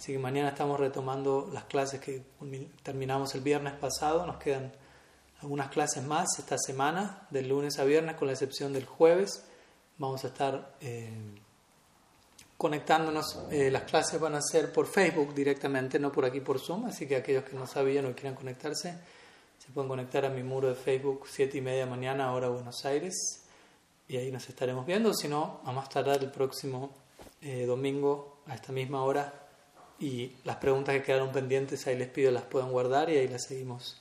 Así que mañana estamos retomando las clases que terminamos el viernes pasado. Nos quedan algunas clases más esta semana, del lunes a viernes, con la excepción del jueves. Vamos a estar eh, conectándonos. Eh, las clases van a ser por Facebook directamente, no por aquí por Zoom. Así que aquellos que no sabían o quieran conectarse, se pueden conectar a mi muro de Facebook, 7 y media mañana, ahora Buenos Aires. Y ahí nos estaremos viendo. Si no, a más tardar el próximo eh, domingo a esta misma hora. Y las preguntas que quedaron pendientes, ahí les pido las puedan guardar y ahí las seguimos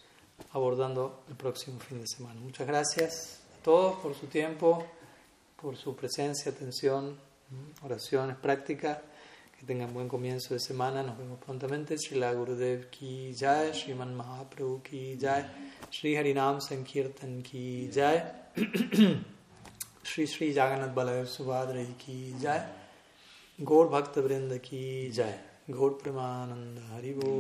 abordando el próximo fin de semana. Muchas gracias a todos por su tiempo, por su presencia, atención, oraciones, prácticas. Que tengan buen comienzo de semana. Nos vemos prontamente. Srila Gurudev ki jai, Sriman Mahaprabhu ki jai, Sri Harinam Sankirtan ki jai, Sri Sri Jagannath Baladev Subhadra ki jai, Gaur Bhakta Vrinda ki jai, घोर प्रेमानंद हरिभो